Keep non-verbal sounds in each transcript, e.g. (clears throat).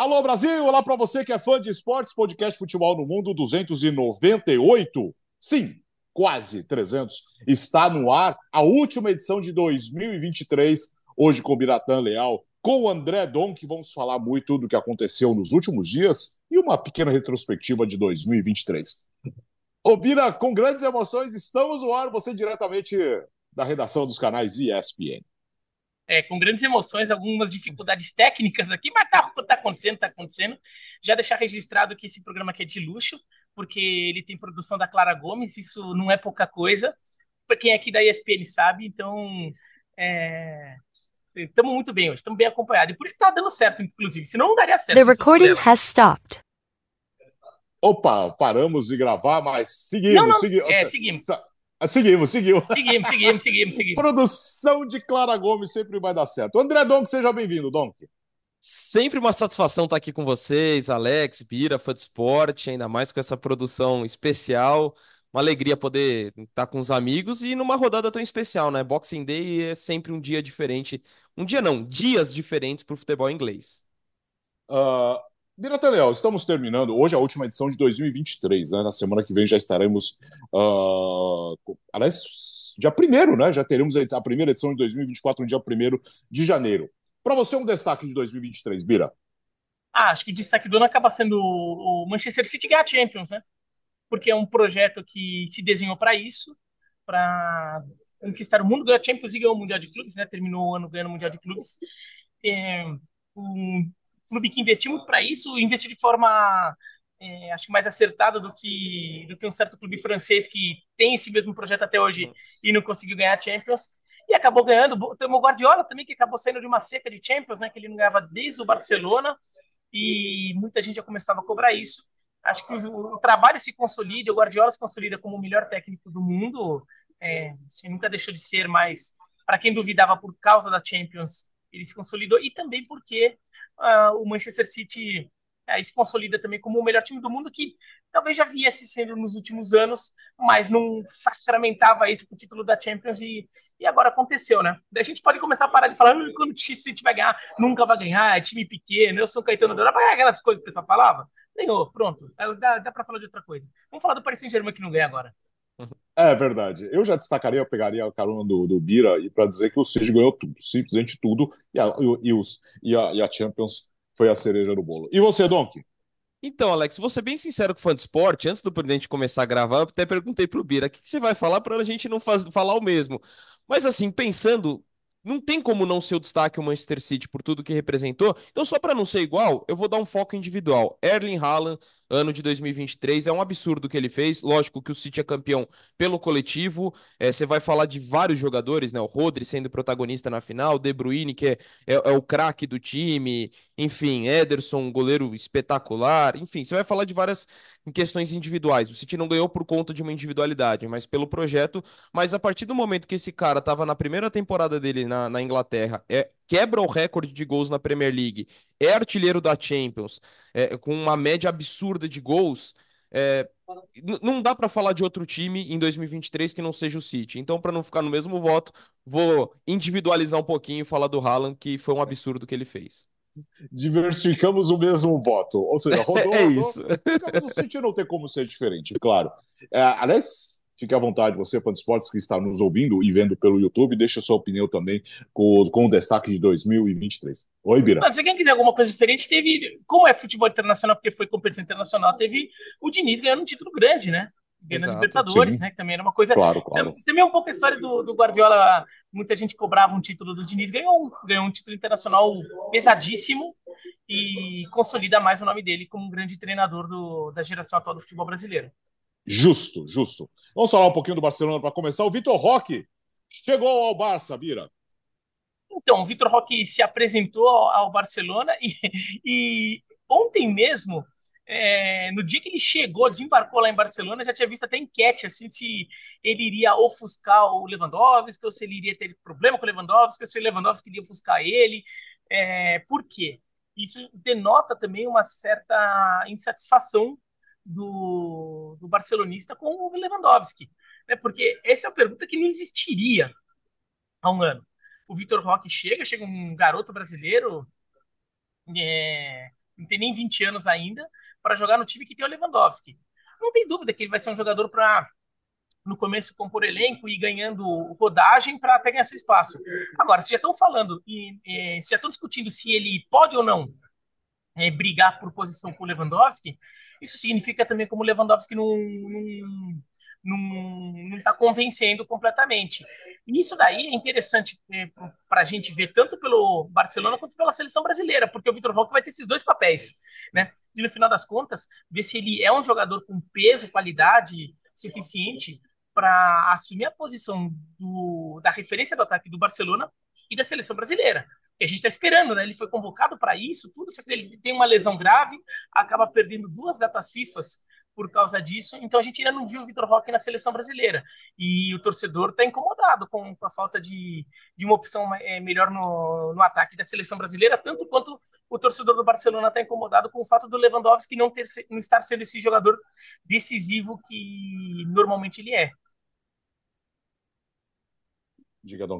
Alô Brasil, olá para você que é fã de esportes, podcast Futebol no Mundo 298. Sim, quase 300. Está no ar a última edição de 2023, hoje com o Biratã Leal, com o André Dom, que vamos falar muito do que aconteceu nos últimos dias e uma pequena retrospectiva de 2023. Ô Bira, com grandes emoções, estamos no ar, você diretamente da redação dos canais ESPN é, com grandes emoções, algumas dificuldades técnicas aqui, mas tá, tá acontecendo, tá acontecendo. Já deixar registrado que esse programa aqui é de luxo, porque ele tem produção da Clara Gomes, isso não é pouca coisa. Para quem é aqui da ESPN sabe, então estamos é, muito bem hoje, estamos bem acompanhados. E por isso que tá dando certo, inclusive, senão não daria certo. The recording has stopped. Opa, paramos de gravar, mas seguimos, não, não, seguimos. É, seguimos. Ah, seguimos, seguimos. Seguimos, seguimos, seguimos, seguimos. Produção de Clara Gomes sempre vai dar certo. André Donk, seja bem-vindo, Donk. Sempre uma satisfação estar aqui com vocês, Alex, Bira, fã de esporte, ainda mais com essa produção especial. Uma alegria poder estar com os amigos e numa rodada tão especial, né? Boxing Day é sempre um dia diferente. Um dia não, dias diferentes para o futebol inglês. Uh, Leal, estamos terminando. Hoje é a última edição de 2023, né? Na semana que vem já estaremos. Uh, aliás, dia 1 né? Já teremos a primeira edição de 2024 no dia 1 de janeiro. Para você, um destaque de 2023, Bira? Ah, acho que do ano acaba sendo o Manchester City ganhar Champions, né? Porque é um projeto que se desenhou para isso, para conquistar o mundo, ganhou a Champions e ganhou o Mundial de Clubes, né? Terminou o ano ganhando o Mundial de Clubes. É, clube que investiu muito para isso, investiu de forma é, acho que mais acertada do que do que um certo clube francês que tem esse mesmo projeto até hoje e não conseguiu ganhar a Champions e acabou ganhando. Tem o Guardiola também que acabou saindo de uma seca de Champions, né, que ele não ganhava desde o Barcelona e muita gente já começava a cobrar isso. Acho que o, o trabalho se consolida, o Guardiola se consolida como o melhor técnico do mundo. É, assim, nunca deixou de ser, mas para quem duvidava por causa da Champions, ele se consolidou e também porque uh, o Manchester City uh, se consolida também como o melhor time do mundo, que talvez já viesse sendo nos últimos anos, mas não sacramentava isso com o título da Champions e, e agora aconteceu, né? a gente pode começar a parar de falar ah, quando o City vai ganhar, nunca vai ganhar, é time pequeno, eu sou Caetano para aquelas coisas que o pessoal falava? Ganhou, pronto. Dá, dá para falar de outra coisa. Vamos falar do Paris Saint-Germain que não ganha agora. É verdade. Eu já destacaria, eu pegaria a carona do, do Bira e para dizer que o City ganhou tudo, simplesmente tudo, e a, e, os, e, a, e a Champions foi a cereja do bolo. E você, Donk? Então, Alex, vou ser bem sincero com o fã de esporte. Antes do presidente começar a gravar, eu até perguntei pro Bira o que, que você vai falar para a gente não faz, falar o mesmo. Mas assim, pensando não tem como não ser o destaque o Manchester City por tudo que representou. Então, só para não ser igual, eu vou dar um foco individual. Erling Haaland, ano de 2023, é um absurdo o que ele fez. Lógico que o City é campeão pelo coletivo. É, você vai falar de vários jogadores, né? O Rodri sendo protagonista na final, De Bruyne, que é, é, é o craque do time, enfim, Ederson, goleiro espetacular. Enfim, você vai falar de várias questões individuais. O City não ganhou por conta de uma individualidade, mas pelo projeto. Mas a partir do momento que esse cara estava na primeira temporada dele na, na Inglaterra, é, quebra o recorde de gols na Premier League, é artilheiro da Champions, é, com uma média absurda de gols. É, não dá para falar de outro time em 2023 que não seja o City. Então, para não ficar no mesmo voto, vou individualizar um pouquinho e falar do Haaland, que foi um absurdo que ele fez. Diversificamos o mesmo voto. Ou seja, rodou, (laughs) é isso. Rodou, o City não tem como ser diferente, claro. É, aliás, Fique à vontade, você, fã de esportes que está nos ouvindo e vendo pelo YouTube, deixa sua opinião também com, com o destaque de 2023. Oi, Bira. Mas se alguém quiser alguma coisa diferente, teve. Como é futebol internacional, porque foi competição internacional, teve o Diniz ganhando um título grande, né? Ganhando Libertadores, sim. né? Que também era uma coisa. Claro, claro. Também é um pouco a história do, do Guardiola. Muita gente cobrava um título do Diniz, ganhou, ganhou um título internacional pesadíssimo e consolida mais o nome dele como um grande treinador do, da geração atual do futebol brasileiro. Justo, justo. Vamos falar um pouquinho do Barcelona para começar. O Vitor Roque chegou ao Barça, Bira. Então, o Vitor Roque se apresentou ao Barcelona e, e ontem mesmo, é, no dia que ele chegou, desembarcou lá em Barcelona, já tinha visto até enquete assim se ele iria ofuscar o Lewandowski, ou se ele iria ter problema com o Lewandowski, ou se o Lewandowski iria ofuscar ele. É, por quê? Isso denota também uma certa insatisfação do, do barcelonista com o Lewandowski. Né? Porque essa é a pergunta que não existiria há um ano. O Vitor Roque chega, chega um garoto brasileiro, é, não tem nem 20 anos ainda, para jogar no time que tem o Lewandowski. Não tem dúvida que ele vai ser um jogador para no começo compor elenco e ganhando rodagem para até ganhar seu espaço. Agora, se já estão falando e, se já estão discutindo se ele pode ou não é, brigar por posição com o Lewandowski, isso significa também como o Lewandowski não, não, não está convencendo completamente. E isso daí é interessante é, para a gente ver tanto pelo Barcelona quanto pela seleção brasileira, porque o Vitor Roque vai ter esses dois papéis, né? E no final das contas, ver se ele é um jogador com peso, qualidade suficiente para assumir a posição do, da referência do ataque do Barcelona e da seleção brasileira. Que a gente está esperando, né? Ele foi convocado para isso, tudo, só que ele tem uma lesão grave, acaba perdendo duas datas FIFAs por causa disso. Então a gente ainda não viu o Vitor Roque na seleção brasileira. E o torcedor está incomodado com, com, a falta de, de uma opção é, melhor no, no ataque da seleção brasileira, tanto quanto o torcedor do Barcelona está incomodado com o fato do Lewandowski não, ter, não estar sendo esse jogador decisivo que normalmente ele é. Diga, Dom.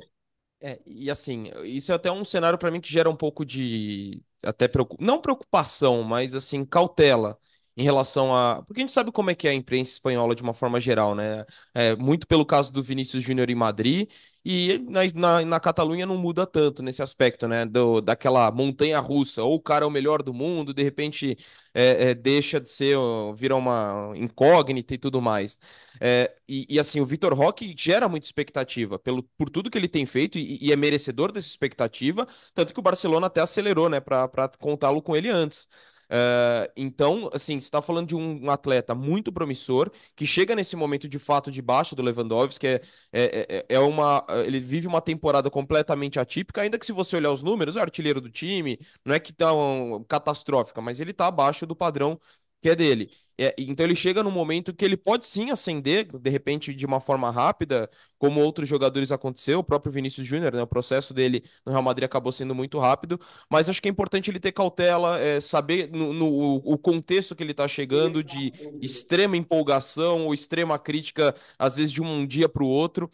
É, e assim, isso é até um cenário para mim que gera um pouco de até preocup... não preocupação, mas assim, cautela em relação a. Porque a gente sabe como é que é a imprensa espanhola de uma forma geral, né? É, muito pelo caso do Vinícius Júnior em Madrid, e na, na, na, Catalunha não muda tanto nesse aspecto, né? Do, daquela montanha russa, ou o cara é o melhor do mundo, de repente é, é, deixa de ser, vira uma incógnita e tudo mais. É, e, e, assim, o Vitor Roque gera muita expectativa pelo, por tudo que ele tem feito e, e é merecedor dessa expectativa, tanto que o Barcelona até acelerou, né, para contá-lo com ele antes. Uh, então, assim, você está falando de um atleta muito promissor que chega nesse momento de fato debaixo do Lewandowski, é, é, é, é, uma. Ele vive uma temporada completamente atípica, ainda que se você olhar os números, é artilheiro do time, não é que tá um, catastrófica, mas ele está abaixo do padrão que é dele. É, então ele chega num momento que ele pode sim ascender, de repente, de uma forma rápida, como outros jogadores aconteceu, o próprio Vinícius Júnior, né, o processo dele no Real Madrid acabou sendo muito rápido, mas acho que é importante ele ter cautela, é, saber no, no, o contexto que ele está chegando, de extrema empolgação ou extrema crítica, às vezes de um dia para o outro.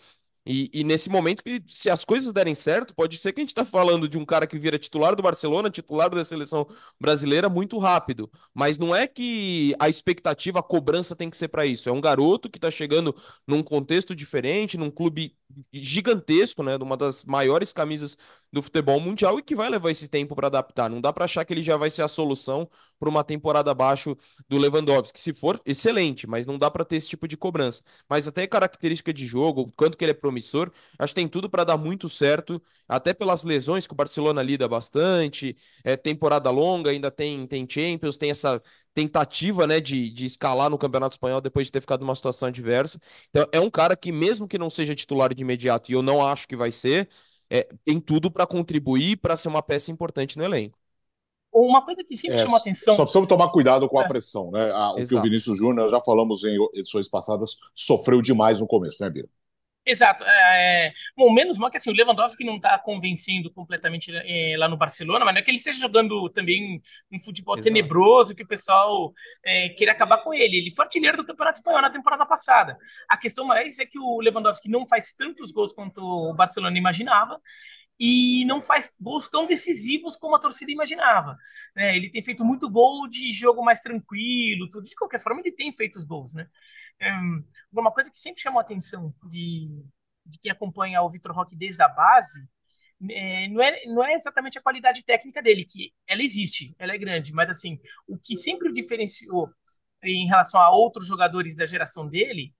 E, e, nesse momento, que se as coisas derem certo, pode ser que a gente está falando de um cara que vira titular do Barcelona, titular da seleção brasileira muito rápido. Mas não é que a expectativa, a cobrança tem que ser para isso. É um garoto que está chegando num contexto diferente, num clube gigantesco, né, de uma das maiores camisas do futebol mundial e que vai levar esse tempo para adaptar. Não dá para achar que ele já vai ser a solução para uma temporada abaixo do Lewandowski. Se for, excelente, mas não dá para ter esse tipo de cobrança. Mas até característica de jogo, quanto que ele é promissor, acho que tem tudo para dar muito certo, até pelas lesões que o Barcelona lida bastante, é temporada longa, ainda tem tem Champions, tem essa tentativa, né, de, de escalar no Campeonato Espanhol depois de ter ficado numa situação adversa. Então, é um cara que, mesmo que não seja titular de imediato, e eu não acho que vai ser, é, tem tudo para contribuir para ser uma peça importante no elenco. Uma coisa que sempre é, chama atenção. Só precisamos tomar cuidado com a é. pressão, né? A, o que o Vinícius Júnior, já falamos em edições passadas, sofreu demais no começo, né, Bira? Exato. É, é, bom, menos mal que assim, o Lewandowski não está convencendo completamente é, lá no Barcelona, mas não é que ele esteja jogando também um futebol Exato. tenebroso que o pessoal é, queira acabar com ele. Ele foi artilheiro do Campeonato Espanhol na temporada passada. A questão mais é que o Lewandowski não faz tantos gols quanto o Barcelona imaginava e não faz gols tão decisivos como a torcida imaginava. Né? Ele tem feito muito gol de jogo mais tranquilo, tudo. De qualquer forma, ele tem feito os gols, né? Um, uma coisa que sempre chamou a atenção de, de quem acompanha o Vitor Roque desde a base é, não, é, não é exatamente a qualidade técnica dele, que ela existe, ela é grande, mas assim, o que sempre o diferenciou em relação a outros jogadores da geração dele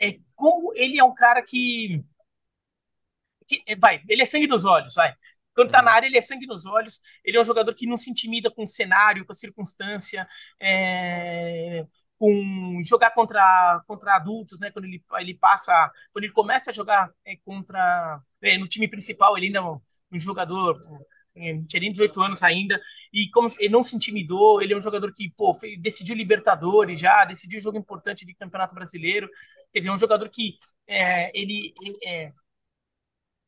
é como ele é um cara que, que vai, ele é sangue nos olhos, vai. Quando tá na área, ele é sangue nos olhos. Ele é um jogador que não se intimida com o cenário, com a circunstância. É com jogar contra, contra adultos, né? Quando ele, ele passa, quando ele começa a jogar é, contra é, no time principal, ele ainda é um, um jogador é, tinha nem 18 anos ainda, e como ele não se intimidou, ele é um jogador que pô, decidiu Libertadores já, decidiu jogo importante de Campeonato Brasileiro, quer dizer, é um jogador que é, ele, é,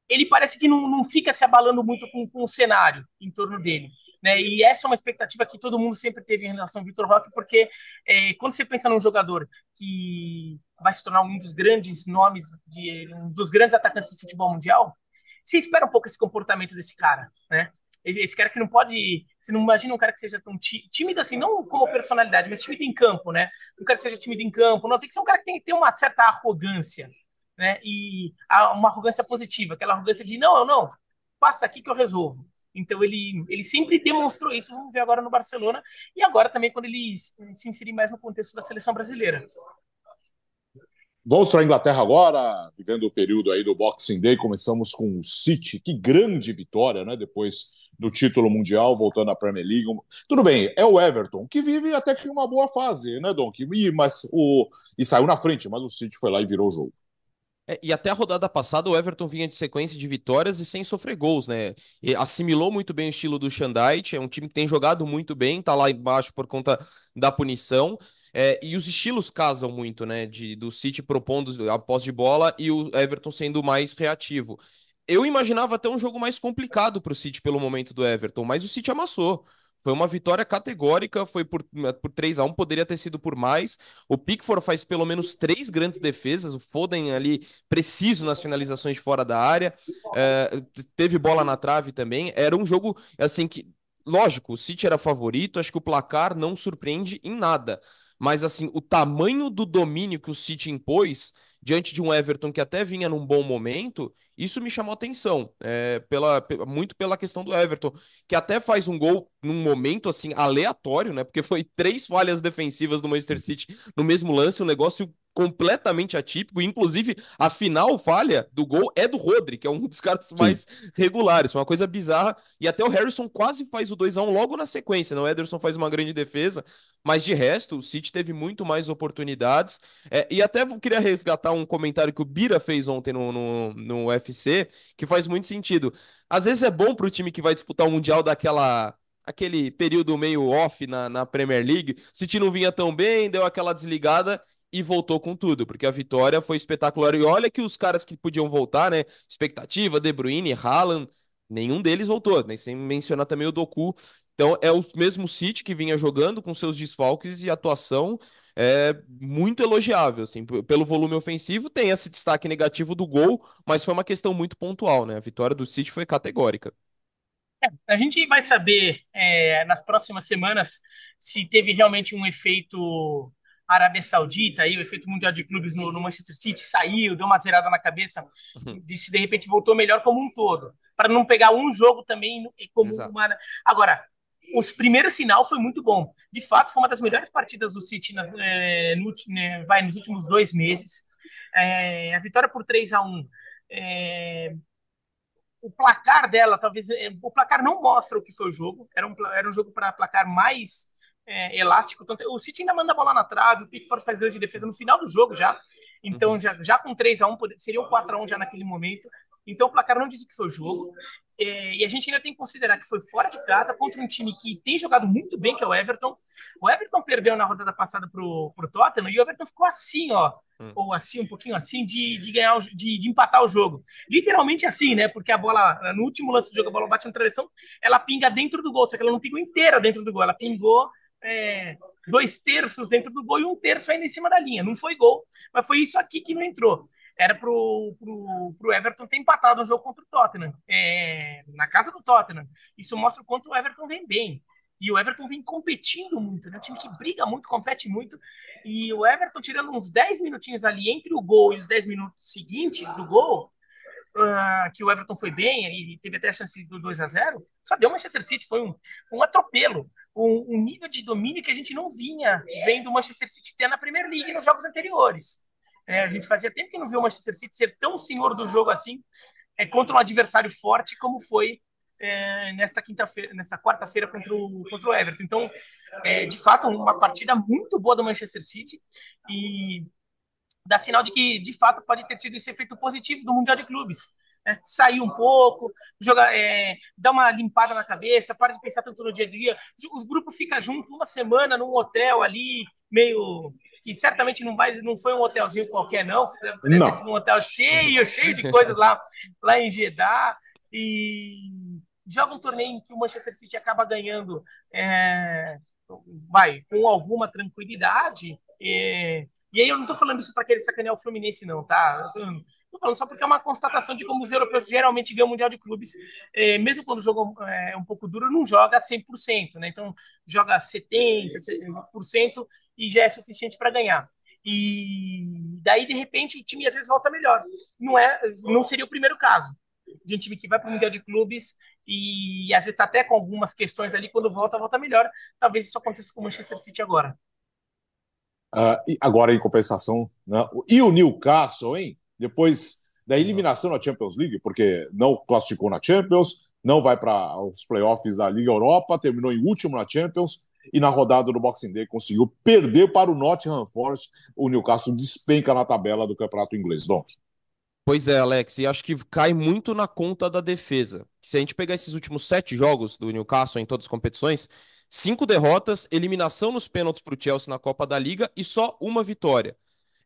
ele parece que não, não fica se abalando muito com, com, o cenário em torno dele. Né? E essa é uma expectativa que todo mundo sempre teve em relação ao Vitor Roque, porque é, quando você pensa num jogador que vai se tornar um dos grandes nomes, de, um dos grandes atacantes do futebol mundial, você espera um pouco esse comportamento desse cara. Né? Esse cara que não pode. Você não imagina um cara que seja tão tímido assim, não como personalidade, mas tímido em campo, né? Um cara que seja tímido em campo. Não, tem que ser um cara que tem ter uma certa arrogância, né? E uma arrogância positiva, aquela arrogância de não, eu não, passa aqui que eu resolvo. Então ele, ele sempre demonstrou isso, vamos ver agora no Barcelona, e agora também quando ele se inserir mais no contexto da seleção brasileira. Vamos para a Inglaterra agora, vivendo o período aí do Boxing Day. Começamos com o City, que grande vitória, né? Depois do título mundial, voltando à Premier League. Tudo bem, é o Everton, que vive até que uma boa fase, né, Don? E, mas o, e saiu na frente, mas o City foi lá e virou o jogo. É, e até a rodada passada o Everton vinha de sequência de vitórias e sem sofrer gols, né? E assimilou muito bem o estilo do Shandite, é um time que tem jogado muito bem, tá lá embaixo por conta da punição. É, e os estilos casam muito, né? De, do City propondo a posse de bola e o Everton sendo mais reativo. Eu imaginava até um jogo mais complicado para o City pelo momento do Everton, mas o City amassou. Foi uma vitória categórica, foi por, por 3 a 1 poderia ter sido por mais. O Pickford faz pelo menos três grandes defesas, o Foden ali preciso nas finalizações de fora da área, é, teve bola na trave também. Era um jogo assim que, lógico, o City era favorito, acho que o placar não surpreende em nada mas assim, o tamanho do domínio que o City impôs diante de um Everton que até vinha num bom momento, isso me chamou atenção, é, pela, muito pela questão do Everton, que até faz um gol num momento assim aleatório, né? Porque foi três falhas defensivas do Manchester City no mesmo lance, um negócio completamente atípico. Inclusive, a final falha do gol é do Rodri, que é um dos caras Sim. mais regulares. Uma coisa bizarra. E até o Harrison quase faz o 2 a 1 logo na sequência. Né? O Ederson faz uma grande defesa. Mas de resto, o City teve muito mais oportunidades. É, e até queria resgatar um comentário que o Bira fez ontem no, no, no UFC, que faz muito sentido. Às vezes é bom para o time que vai disputar o Mundial daquela aquele período meio off na, na Premier League. O City não vinha tão bem, deu aquela desligada e voltou com tudo, porque a vitória foi espetacular. E olha que os caras que podiam voltar, né? Expectativa, De Bruyne, Haaland, nenhum deles voltou, né? Sem mencionar também o Doku. Então é o mesmo City que vinha jogando com seus desfalques e atuação é muito elogiável, assim, pelo volume ofensivo, tem esse destaque negativo do gol, mas foi uma questão muito pontual, né? A vitória do City foi categórica. É, a gente vai saber é, nas próximas semanas se teve realmente um efeito Arábia Saudita, aí, o efeito mundial de clubes no, no, Manchester City saiu, deu uma zerada na cabeça, uhum. de se de repente voltou melhor como um todo, para não pegar um jogo também como Exato. uma. Agora, os primeiros sinal foi muito bom. De fato, foi uma das melhores partidas do City na, é, no, né, vai, nos últimos dois meses. É, a vitória por 3 a 1 é, o placar dela, talvez. É, o placar não mostra o que foi o jogo. Era um, era um jogo para placar mais é, elástico. Tanto, o City ainda manda a bola na trave, o Pickford faz grande defesa no final do jogo já. Então, uhum. já, já com 3 a 1 seria um 4 a 1 já naquele momento. Então, o placar não diz que foi o jogo. É, e a gente ainda tem que considerar que foi fora de casa contra um time que tem jogado muito bem, que é o Everton. O Everton perdeu na rodada passada pro, pro Tottenham e o Everton ficou assim, ó. Hum. Ou assim, um pouquinho assim, de, de ganhar, de, de empatar o jogo. Literalmente assim, né? Porque a bola, no último lance do jogo, a bola bate na travessão, ela pinga dentro do gol. Só que ela não pingou inteira dentro do gol, ela pingou é, dois terços dentro do gol e um terço ainda em cima da linha. Não foi gol, mas foi isso aqui que não entrou. Era pro, pro, pro Everton ter empatado o jogo contra o Tottenham, é, na casa do Tottenham. Isso mostra o quanto o Everton vem bem. E o Everton vem competindo muito, né? Um time que briga muito, compete muito. E o Everton, tirando uns 10 minutinhos ali entre o gol e os 10 minutos seguintes do gol, uh, que o Everton foi bem e teve até a chance do 2 a 0 só deu Manchester City, foi um, foi um atropelo, um, um, nível de domínio que a gente não vinha vendo o Manchester City ter na Premier League nos jogos anteriores. É, a gente fazia tempo que não viu o Manchester City ser tão senhor do jogo assim, é, contra um adversário forte como foi é, nesta quinta-feira, nessa quarta-feira contra o, contra o Everton. Então, é, de fato, uma partida muito boa do Manchester City e dá sinal de que, de fato, pode ter sido esse efeito positivo do Mundial de Clubes. Né? Sair um pouco, jogar, é, dar uma limpada na cabeça, para de pensar tanto no dia a dia. Os grupos ficam juntos uma semana num hotel ali, meio que certamente não, vai, não foi um hotelzinho qualquer, não. Deve não. um hotel cheio, cheio de coisas lá, lá em Jeddah. E joga um torneio em que o Manchester City acaba ganhando, é, vai, com alguma tranquilidade. É, e aí eu não tô falando isso para querer sacanear o Fluminense, não, tá? Tô falando só porque é uma constatação de como os europeus geralmente ganham o Mundial de Clubes, é, mesmo quando jogam é, um pouco duro, não joga 100%, né? Então, joga 70% e já é suficiente para ganhar. E daí, de repente, o time às vezes volta melhor. Não, é, não seria o primeiro caso de um time que vai para o Mundial de Clubes e às vezes está até com algumas questões ali, quando volta, volta melhor. Talvez isso aconteça com o Manchester City agora. Uh, agora, em compensação, né? e o Newcastle, hein? Depois da eliminação na Champions League, porque não classificou na Champions, não vai para os playoffs da Liga Europa, terminou em último na Champions e na rodada do Boxing Day conseguiu perder para o Nottingham Forest. O Newcastle despenca na tabela do campeonato inglês. Donk. Pois é, Alex, e acho que cai muito na conta da defesa. Se a gente pegar esses últimos sete jogos do Newcastle em todas as competições, cinco derrotas, eliminação nos pênaltis para o Chelsea na Copa da Liga e só uma vitória.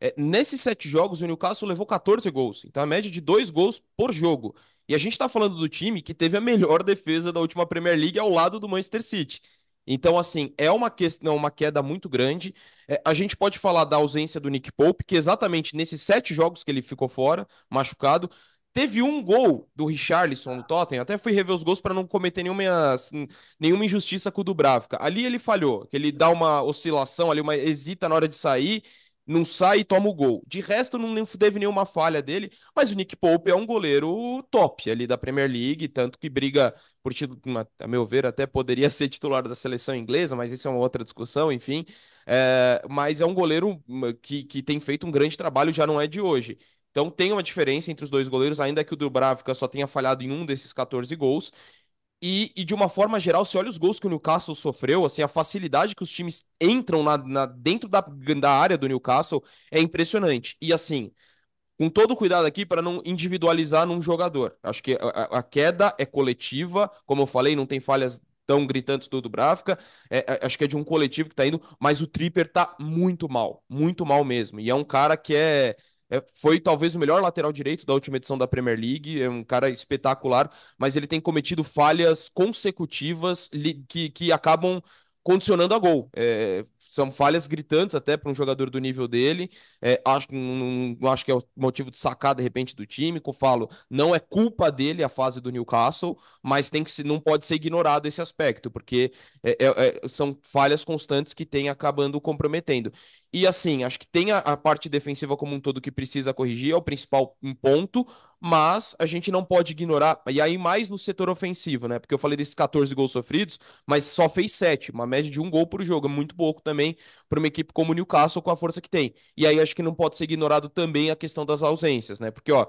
É, nesses sete jogos, o Newcastle levou 14 gols, então a média de dois gols por jogo. E a gente está falando do time que teve a melhor (laughs) defesa da última Premier League ao lado do Manchester City. Então, assim, é uma questão, uma queda muito grande. É, a gente pode falar da ausência do Nick Pope, que exatamente nesses sete jogos que ele ficou fora, machucado, teve um gol do Richarlison no Tottenham. Até fui rever os gols para não cometer nenhuma, assim, nenhuma injustiça com o Dubravka. Ali ele falhou, que ele dá uma oscilação ali, uma hesita na hora de sair não sai e toma o gol. De resto, não teve nenhuma falha dele, mas o Nick Pope é um goleiro top ali da Premier League, tanto que briga por título, a meu ver, até poderia (laughs) ser titular da seleção inglesa, mas isso é uma outra discussão, enfim. É, mas é um goleiro hum, que, que tem feito um grande trabalho, já não é de hoje. Então tem uma diferença entre os dois goleiros, ainda que o Dubravka só tenha falhado em um desses 14 gols. E, e, de uma forma geral, se olha os gols que o Newcastle sofreu, assim, a facilidade que os times entram na, na, dentro da, da área do Newcastle é impressionante. E assim, com todo cuidado aqui para não individualizar num jogador. Acho que a, a, queda é coletiva, como eu falei, não tem falhas tão gritantes do Dubravka. É, é, acho que é de um coletivo que tá indo, mas o Tripper tá muito mal, muito mal mesmo. E é um cara que é é, foi talvez o melhor lateral direito da última edição da Premier League, é um cara espetacular, mas ele tem cometido falhas consecutivas que, que acabam condicionando a gol. É, são falhas gritantes até para um jogador do nível dele. É, acho, não, acho que é o motivo de sacar de repente do time. Que eu falo, não é culpa dele a fase do Newcastle, mas tem que se, não pode ser ignorado esse aspecto, porque é, é, é são falhas constantes que tem acabando comprometendo. E assim, acho que tem a, a, parte defensiva como um todo que precisa corrigir, é o principal ponto, mas a gente não pode ignorar, e aí mais no setor ofensivo, né? Porque eu falei desses 14 gols sofridos, mas só fez 7, uma média de um gol por jogo, é muito pouco também para uma equipe como o Newcastle com a força que tem. E aí acho que não pode ser ignorado também a questão das ausências, né? Porque, ó,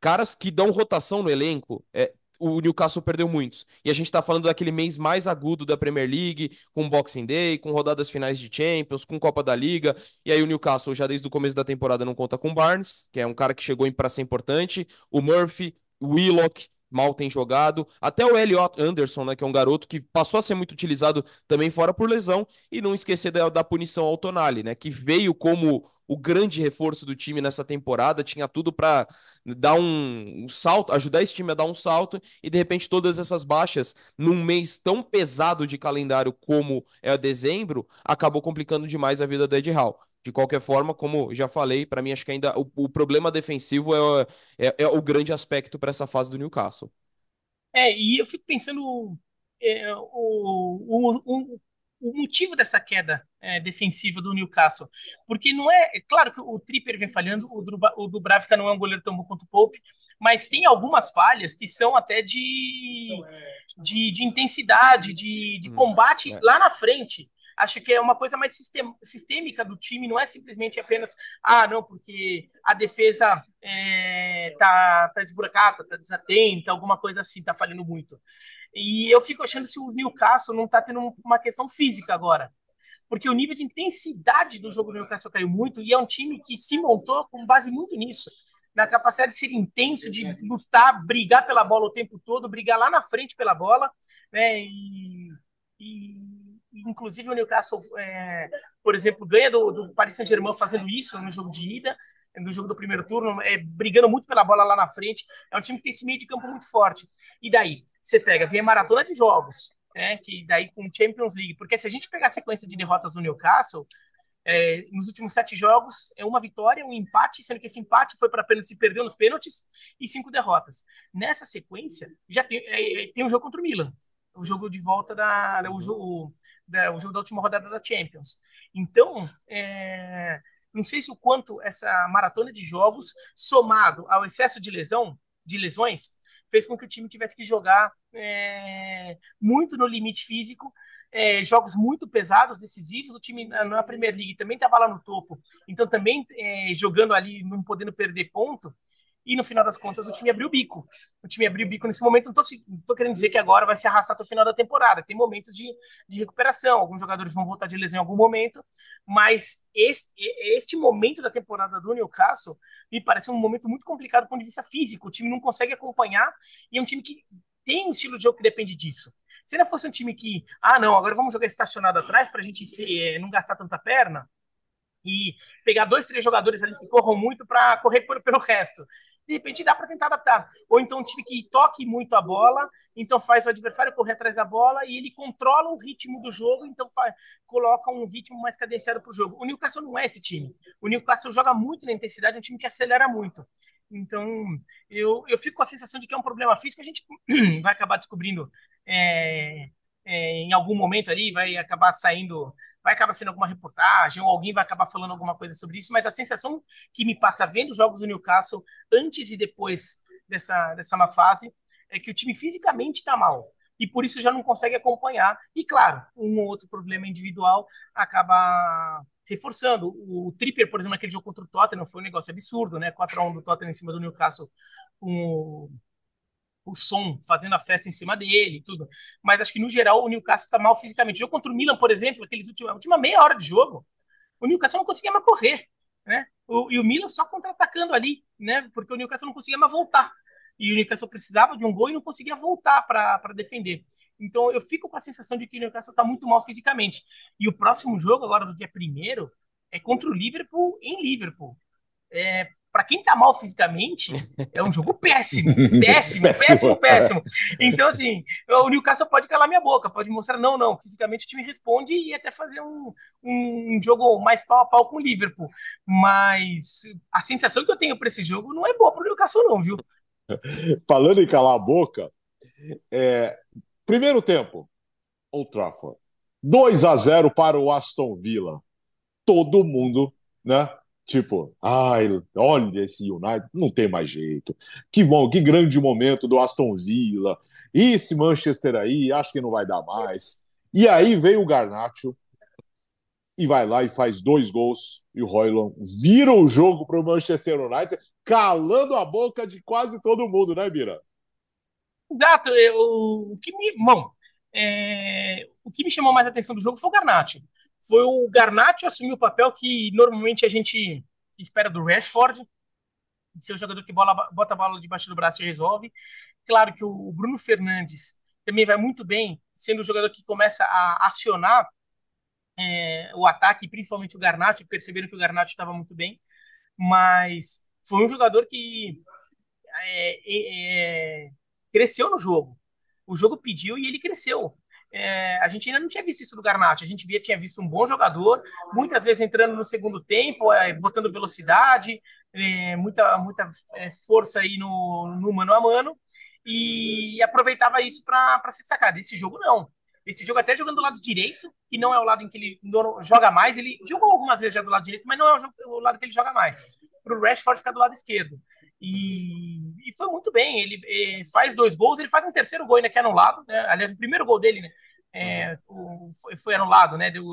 caras que dão rotação no elenco, é, o Newcastle perdeu muitos. E a gente está falando daquele mês mais agudo da Premier League, com Boxing Day, com rodadas finais de Champions, com Copa da Liga. E aí o Newcastle já desde o começo da temporada não conta com Barnes, que é um cara que chegou para ser importante, o Murphy, o Willock, mal tem jogado. Até o Elliot Anderson, né, que é um garoto que passou a ser muito utilizado também fora por lesão. E não esquecer da, da punição ao Tonali, né, que veio como o grande reforço do time nessa temporada, tinha tudo para dar um, um, salto, ajudar esse time a dar um salto, e de repente todas essas baixas, num mês tão pesado de calendário como é dezembro, acabou complicando demais a vida do Ed Hall. De qualquer forma, como já falei, para mim acho que ainda o, o problema defensivo é, é, é, o grande aspecto para essa fase do Newcastle. É, e eu fico pensando é, o, o, o, o motivo dessa queda é, defensiva do Newcastle. Porque não é. É claro que o Tripper vem falhando, o, Druba, o Dubravka não é um goleiro tão bom quanto o Pope, mas tem algumas falhas que são até de, de, de intensidade, de, de hum, combate é. lá na frente. Acho que é uma coisa mais sistêmica do time, não é simplesmente apenas, ah, não, porque a defesa é, tá, tá esburacada, tá desatenta, alguma coisa assim, tá falhando muito. E eu fico achando se o Newcastle não tá tendo uma questão física agora. Porque o nível de intensidade do jogo do Newcastle caiu muito e é um time que se montou com base muito nisso na capacidade de ser intenso, de lutar, brigar pela bola o tempo todo, brigar lá na frente pela bola, né? E, e inclusive o Newcastle, é, por exemplo, ganha do, do Paris Saint-Germain fazendo isso no jogo de ida, no jogo do primeiro turno, é, brigando muito pela bola lá na frente. É um time que tem esse meio de campo muito forte. E daí, você pega, vem a maratona de jogos, né, que daí com Champions League, porque se a gente pegar a sequência de derrotas do Newcastle, É, nos últimos sete jogos, é uma vitória, um empate, sendo que esse empate foi para pênalti e perdeu nos pênaltis, e cinco derrotas. Nessa sequência, já tem, é, é tem um jogo contra o Milan, o jogo de volta da. O jogo, da, o jogo da última rodada da Champions. Então, é, não sei se o quanto essa maratona de jogos, somado ao excesso de lesão, de lesões, fez com que o time tivesse que jogar é, muito no limite físico é, jogos muito pesados, decisivos. O time na Premier League também estava lá no topo, então também é, jogando ali, não podendo perder ponto. E no final das contas, o time abriu o bico. O time abriu o bico nesse momento. Não estou querendo dizer que agora vai se arrastar até o final da temporada. Tem momentos de, de recuperação. Alguns jogadores vão voltar de lesão em algum momento. Mas este, este momento da temporada do Newcastle me parece um momento muito complicado do ponto de vista físico. O time não consegue acompanhar. E é um time que tem um estilo de jogo que depende disso. Se não fosse um time que, ah, não, agora vamos jogar estacionado atrás para a gente se, eh, não gastar tanta perna e pegar dois, três jogadores ali que corram muito para correr por, pelo resto. De repente dá para tentar adaptar. Ou então um time que toque muito a bola, então faz o adversário correr atrás da bola e ele controla o ritmo do jogo, então faz, coloca um ritmo mais cadenciado para o jogo. O Newcastle não é esse time. O Newcastle joga muito na intensidade, é um time que acelera muito. Então, eu, eu fico com a sensação de que é um problema físico, a gente (clears throat) vai acabar descobrindo é, é, em algum momento ali, vai acabar saindo, vai acabar sendo alguma reportagem, ou alguém vai acabar falando alguma coisa sobre isso, mas a sensação que me passa vendo os jogos do Newcastle antes e depois dessa, dessa má fase é que o time fisicamente está mal. E por isso já não consegue acompanhar. E claro, um ou outro problema individual acaba reforçando. O Tripper, por exemplo, naquele jogo contra o Tottenham foi um negócio absurdo, né? 4x1 do Tottenham em cima do Newcastle, com o, o som fazendo a festa em cima dele e tudo. Mas acho que, no geral, o Newcastle está mal fisicamente. O jogo contra o Milan, por exemplo, aqueles últimos, a última meia hora de jogo, o Newcastle não conseguia mais correr, né? O, e o Milan só contra-atacando ali, né? Porque o Newcastle não conseguia mais voltar. E o Newcastle precisava de um gol e não conseguia voltar para defender. Então eu fico com a sensação de que o Newcastle está muito mal fisicamente. E o próximo jogo, agora do dia primeiro, é contra o Liverpool em Liverpool. É, para quem tá mal fisicamente, é um jogo péssimo, (laughs) péssimo, péssimo, (laughs) péssimo. Então, assim, o Newcastle pode calar minha boca, pode mostrar, não, não, fisicamente o time responde e até fazer um, um jogo mais pau a pau com o Liverpool. Mas a sensação que eu tenho para esse jogo não é boa pro Newcastle, não, viu? (laughs) Falando em calar a boca, é, Primeiro tempo, Old Trafford. 2 a 0 para o Aston Villa. Todo mundo, né? Tipo, ai, olha esse United, não tem mais jeito. Que bom, que grande momento do Aston Villa. E esse Manchester aí, acho que não vai dar mais. E aí vem o Garnacho e vai lá e faz dois gols. E o Royland vira o jogo para o Manchester United, calando a boca de quase todo mundo, né, Bira? Exato. O, que me, bom, é, o que me chamou mais a atenção do jogo foi o Garnacho. Foi o Garnacho assumir o papel que normalmente a gente espera do Rashford, de ser o jogador que bola, bota a bola debaixo do braço e resolve. Claro que o Bruno Fernandes também vai muito bem, sendo o jogador que começa a acionar é, o ataque, principalmente o Garnacho, perceberam que o Garnacho estava muito bem, mas foi um jogador que é, é, cresceu no jogo. O jogo pediu e ele cresceu. É, a gente ainda não tinha visto isso do Garnacho. A gente via, tinha visto um bom jogador, muitas vezes entrando no segundo tempo, é, botando velocidade, é, muita, muita é, força aí no, no mano a mano, e aproveitava isso para se destacar. Desse jogo, não. Esse jogo, até jogando do lado direito, que não é o lado em que ele joga mais, ele jogou algumas vezes já do lado direito, mas não é o, lado que ele joga mais. Para o Rashford ficar do lado esquerdo. E, e foi muito bem. Ele, ele, faz dois gols, ele faz um terceiro gol ainda que é anulado. Né? Aliás, o primeiro gol dele né? É, o, foi, foi, anulado, né? Deu,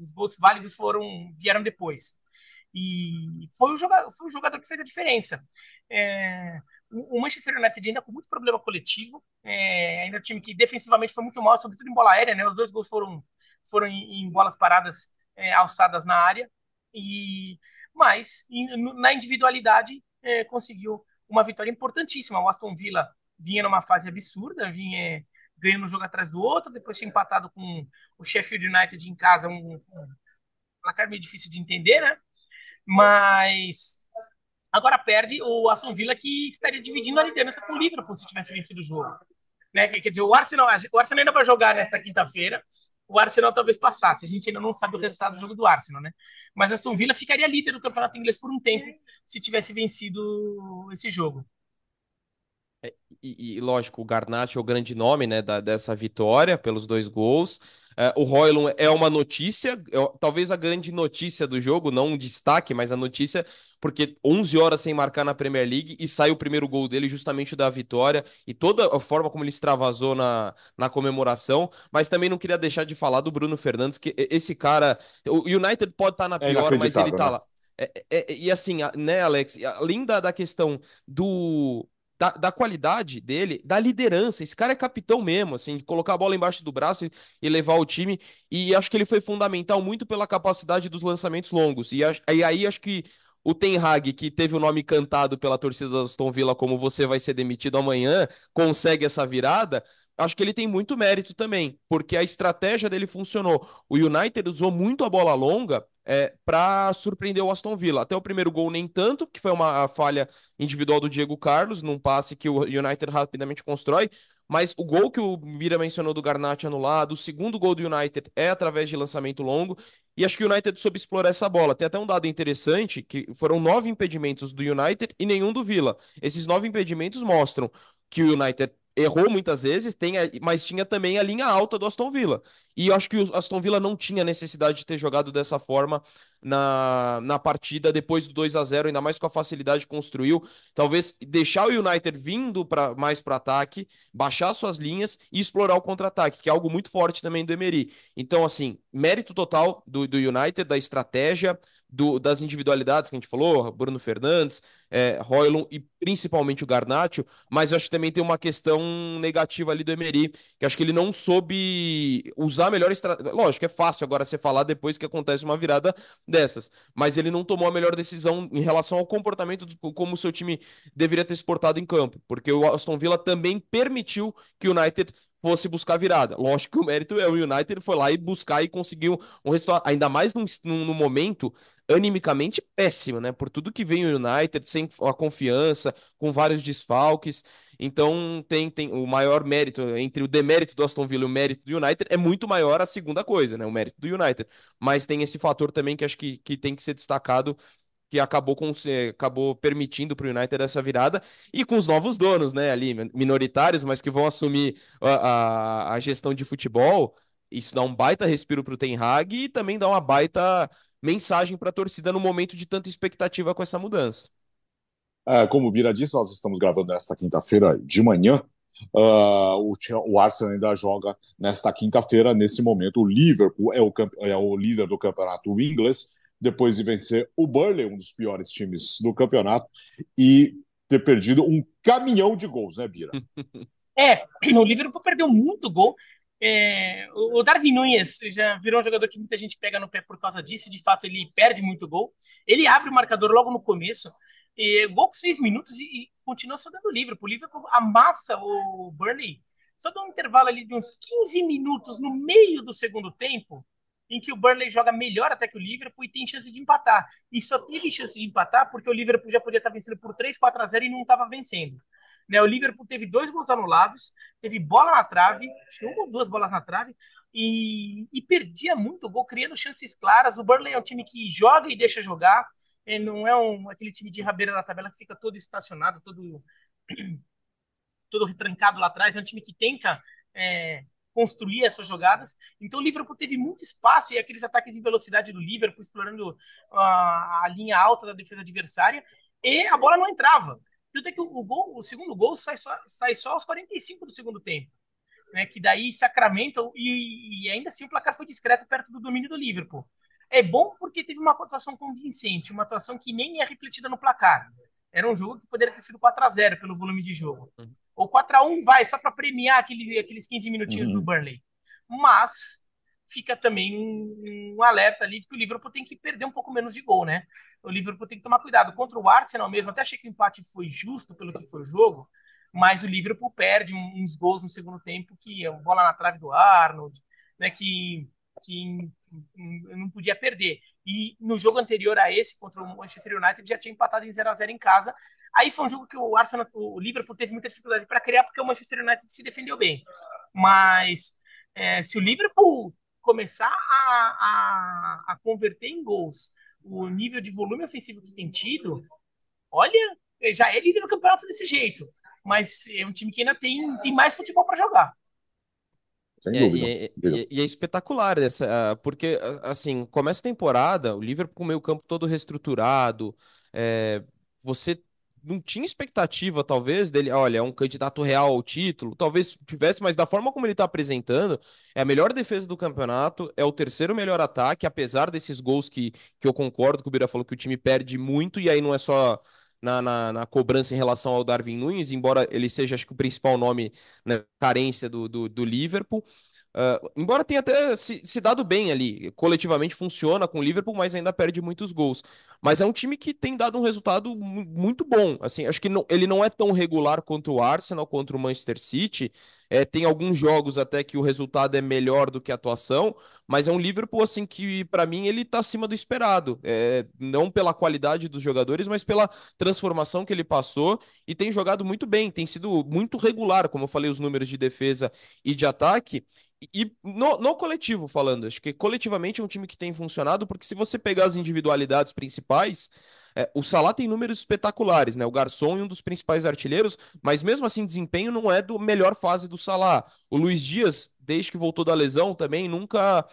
os gols válidos foram vieram depois. E foi o jogador, foi o jogador que fez a diferença. É, o Manchester United ainda com muito problema coletivo, é, ainda é um time que defensivamente foi muito mal, sobretudo em bola aérea, né? Os dois gols foram, foram em, em bolas paradas é, alçadas na área. E mas na individualidade é, conseguiu uma vitória importantíssima. O Aston Villa vinha numa fase absurda, vinha ganhando um jogo atrás do outro, depois tinha empatado com o Sheffield United em casa, um, um placar meio difícil de entender, né? Mas agora perde o Aston Villa que estaria dividindo a liderança com o Liverpool se tivesse vencido o jogo. Né? Quer dizer, o Arsenal, o Arsenal ainda vai jogar nesta quinta-feira, o Arsenal talvez passasse. A gente ainda não sabe o resultado do jogo do Arsenal, né? Mas Aston Villa ficaria líder do campeonato inglês por um tempo se tivesse vencido esse jogo. É, e, e, lógico, o Garnacho é o grande nome né, da, dessa vitória pelos dois gols. É, o Roylon é uma notícia, é, talvez a grande notícia do jogo, não um destaque, mas a notícia, porque 11 horas sem marcar na Premier League e sai o primeiro gol dele justamente da vitória e toda a forma como ele extravasou na, na comemoração. Mas também não queria deixar de falar do Bruno Fernandes, que esse cara, o United pode estar tá na é pior, é mas ele tá né? lá. É, é, e assim, né, Alex, além da, da questão do da, da, qualidade dele, da liderança. Esse cara é capitão mesmo, assim, de colocar a bola embaixo do braço e, e levar o time. E acho que ele foi fundamental muito pela capacidade dos lançamentos longos. E, e aí acho que o Ten Hag, que teve o nome cantado pela torcida da Aston Villa como você vai ser demitido amanhã, consegue essa virada. Acho que ele tem muito mérito também, porque a estratégia dele funcionou. O United usou muito a bola longa é, para surpreender o Aston Villa. Até o primeiro gol, nem tanto, que foi uma falha individual do Diego Carlos, num passe que o United rapidamente constrói. Mas o gol que o Mira mencionou do Garnacho anulado, o segundo gol do United é através de lançamento longo. E acho que o United soube explorar essa bola. Tem até um dado interessante, que foram nove impedimentos do United e nenhum do Villa. Esses nove impedimentos mostram que o United errou muitas vezes, tem, mas tinha também a linha alta do Aston Villa. E eu acho que o Aston Villa não tinha necessidade de ter jogado dessa forma na, na partida depois do 2 a 0 ainda mais com a facilidade que construiu. Talvez deixar o United vindo pra, mais para ataque, baixar suas linhas e explorar o contra-ataque, que é algo muito forte também do Emery. Então, assim, mérito total do, do United, da estratégia, do, das individualidades que a gente falou, Bruno Fernandes, é, Roylon e principalmente o Garnacho, mas acho que também tem uma questão negativa ali do Emery, que acho que ele não soube usar melhor estratégia. Lógico, é fácil agora você falar depois que acontece uma virada dessas, mas ele não tomou a melhor decisão em relação ao comportamento como o seu time deveria ter exportado em campo, porque o Aston Villa também permitiu que o United fosse buscar virada. Lógico que o mérito é o United foi lá e buscar e conseguiu um resultado, ainda mais num momento animicamente péssimo, né? Por tudo que vem o United, sem a confiança, com vários desfalques. Então tem, tem o maior mérito entre o demérito do Aston Villa e o mérito do United é muito maior a segunda coisa, né? O mérito do United. Mas tem esse fator também que acho que, que tem que ser destacado que acabou, com, acabou permitindo para o United essa virada, e com os novos donos, né, ali, minoritários, mas que vão assumir a, a, a gestão de futebol, isso dá um baita respiro para o Ten Hag e também dá uma baita mensagem para a torcida no momento de tanta expectativa com essa mudança. É, como o Bira disse, nós estamos gravando nesta quinta-feira de manhã. Uh, o, o, Arsenal ainda joga nesta quinta-feira. Nesse momento, o Liverpool é o, é o líder do campeonato inglês depois de vencer o Burnley, um dos piores times do campeonato, e ter perdido um caminhão de gols, né, Bira? (laughs) É, o Liverpool perdeu muito gol. É, o Darwin Nunes já virou um jogador que muita gente pega no pé por causa disso. De fato, ele perde muito gol. Ele abre o marcador logo no começo. E, gol com seis minutos e, continua só dando livre. O Liverpool amassa o Burnley. Só dá um intervalo ali de uns 15 minutos no meio do segundo tempo em que o Burnley joga melhor até que o Liverpool e tem chance de empatar. E só teve chance de empatar porque o Liverpool já podia estar vencendo por 3, 4 a 0 e não estava vencendo. Né, o Liverpool teve dois gols anulados, teve bola na trave, uma ou duas bolas na trave, e, e, perdia muito gol, criando chances claras. O Burnley é um time que joga e deixa jogar, é, não é um, aquele time de rabeira da tabela que fica todo estacionado, todo, (clears throat) todo retrancado lá atrás. É um time que tenta é, construir essas jogadas. Então o Liverpool teve muito espaço e aqueles ataques em velocidade do Liverpool, explorando a linha alta da defesa adversária, e a bola não entrava. Tanto é que o, gol, o segundo gol sai só, sai só aos 45 do segundo tempo. Né, que daí sacramenta e, e ainda assim o placar foi discreto perto do domínio do Liverpool. É bom porque teve uma atuação convincente, uma atuação que nem é refletida no placar. Era um jogo que poderia ter sido 4 a 0 pelo volume de jogo. Uhum. Ou 4x1 vai, só para premiar aquele, aqueles 15 minutinhos uhum. do Burnley. Mas fica também um, um, alerta ali de que o Liverpool tem que perder um pouco menos de gol, né? O Liverpool tem que tomar cuidado. Contra o Arsenal mesmo, até achei que o empate foi justo pelo que foi o jogo, mas o Liverpool perde uns gols no segundo tempo, que é bola na trave do Arnold, né? Que, que não podia perder. E no jogo anterior a esse, contra o Manchester United, já tinha empatado em 0 a 0 em casa Aí foi um jogo que o Arsenal, o Liverpool teve muita dificuldade para criar porque o Manchester United se defendeu bem. Mas é, se o Liverpool começar a, a, a converter em gols o nível de volume ofensivo que tem tido, olha, já é líder do campeonato desse jeito. Mas é um time que ainda tem, tem mais futebol para jogar. É, e, é, e- e é espetacular essa, porque assim, começa a temporada, o Liverpool com o meio campo todo reestruturado, é, você não tinha expectativa, talvez, dele, olha, é um candidato real ao título, talvez tivesse, mas da forma como ele está apresentando, é a melhor defesa do campeonato, é o terceiro melhor ataque, apesar desses gols que, que eu concordo que o Bira falou que o time perde muito, e aí não é só na, na, na cobrança em relação ao Darwin Nunes, embora ele seja, acho que, o principal nome na carência do, do, do Liverpool. Ah, embora tenha até se, se dado bem ali, coletivamente funciona com o Liverpool, mas ainda perde muitos gols. Mas é um time que tem dado um resultado mu- muito bom. Assim, acho que não- ele não é tão regular contra o Arsenal, contra o Manchester City. É, tem alguns jogos até que o resultado é melhor do que a atuação, mas é um Liverpool assim que para mim ele tá acima do esperado. É, não pela qualidade dos jogadores, mas pela transformação que ele passou e tem jogado muito bem, tem sido muito regular, como eu falei, os números de defesa e de ataque. E no, no coletivo falando, acho que coletivamente é um time que tem funcionado, porque se você pegar as individualidades principais, é, o Salah tem números espetaculares, né? O Garçom é um dos principais artilheiros, mas mesmo assim, desempenho não é do melhor fase do Salah. O Luiz Dias, desde que voltou da lesão, também nunca,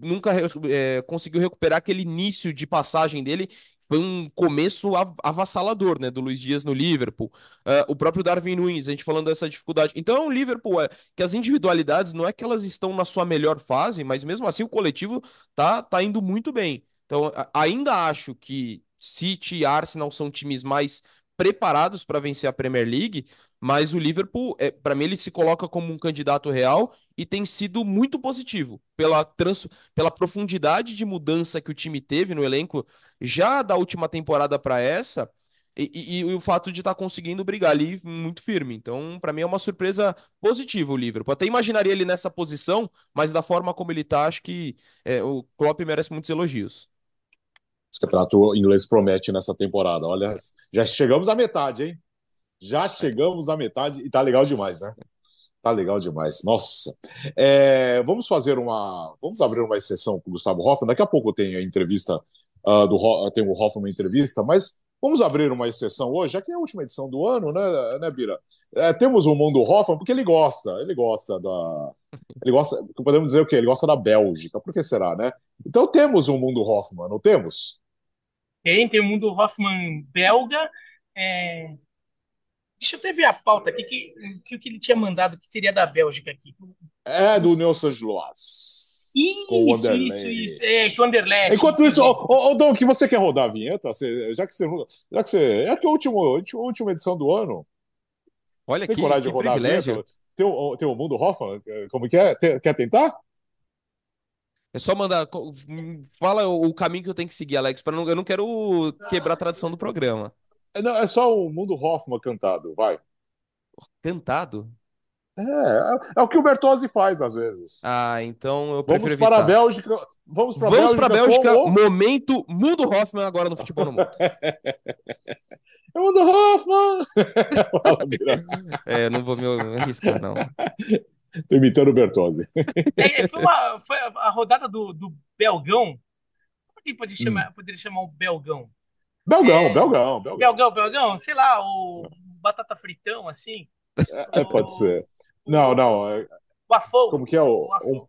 nunca é, conseguiu recuperar aquele início de passagem dele. Foi um começo av- avassalador, né, do Luiz Dias no Liverpool. Ah, o próprio Darwin Nunes, a gente falando dessa dificuldade. Então, é um Liverpool é, que as individualidades não é que elas estão na sua melhor fase, mas mesmo assim o coletivo tá, tá indo muito bem. Então, ainda acho que City e Arsenal são times mais preparados para vencer a Premier League, mas o Liverpool, é, para mim, ele se coloca como um candidato real e tem sido muito positivo pela, trans, pela profundidade de mudança que o time teve no elenco já da última temporada para essa. E, e- e o fato de estar conseguindo brigar ali muito firme. Então, para mim, é uma surpresa positiva o Liverpool. Até imaginaria ele nessa posição, mas da forma como ele tá, acho que é, o Klopp merece muitos elogios. Esse campeonato inglês promete nessa temporada. Olha, já chegamos à metade, hein? Já chegamos à metade e tá legal demais, né? Tá legal demais. Nossa. É, vamos fazer uma. Vamos abrir uma exceção com o Gustavo Hoffman. Daqui a pouco tem a entrevista ah, do tem o Hoffman entrevista, mas vamos abrir uma exceção hoje, já que é a última edição do ano, né, né Bira? É, temos o mundo Hoffman porque ele gosta, ele gosta da. Ele gosta, podemos dizer o quê? Ele gosta da Bélgica. Por que será, né? Então temos um mundo Hoffman, não temos? Tem, tem o mundo Hoffman belga. é, Deixa eu até ver a pauta aqui, que, que o que ele tinha mandado que seria da Bélgica aqui. É do Nelson Loas. Isso, isso, isso. É, o Anderlecht. Enquanto isso, ô, ô, ô, Dom, que você quer rodar a vinheta? Você- já que você. Já que você. É que é a última, a última edição do ano. Olha Tem que, coragem que de rodar a privilégio. vinheta? Tem o, tem o mundo Hoffman? Como que é? Tem- quer tentar? É só mandar. Fala o o caminho que eu tenho que seguir, Alex, para não, eu não quero quebrar a tradição do programa. É, não, é só o mundo Hoffman cantado, vai. Cantado? É, é, é o que o Bertozzi faz às vezes. Ah, então eu vamos prefiro para a evitar. Bélgica. Vamos para a Vamos Bélgica. para a Bélgica, com o- momento Mundo Hoffman agora no Futebol no Mundo. (laughs) É o mundo Hoffman! (laughs) É, não vou me arriscar, não. Tô imitando o Bertozzi. (laughs) É, foi, uma, foi a rodada do, do Belgão. Como que pode chamar, poderia chamar o Belgão? Belgão, É. Belgão, Belgão. Belgão, Belgão, sei lá, o batata fritão, assim. É, pode ser. Não, não. é- Waffle. Como que é o. Waffle.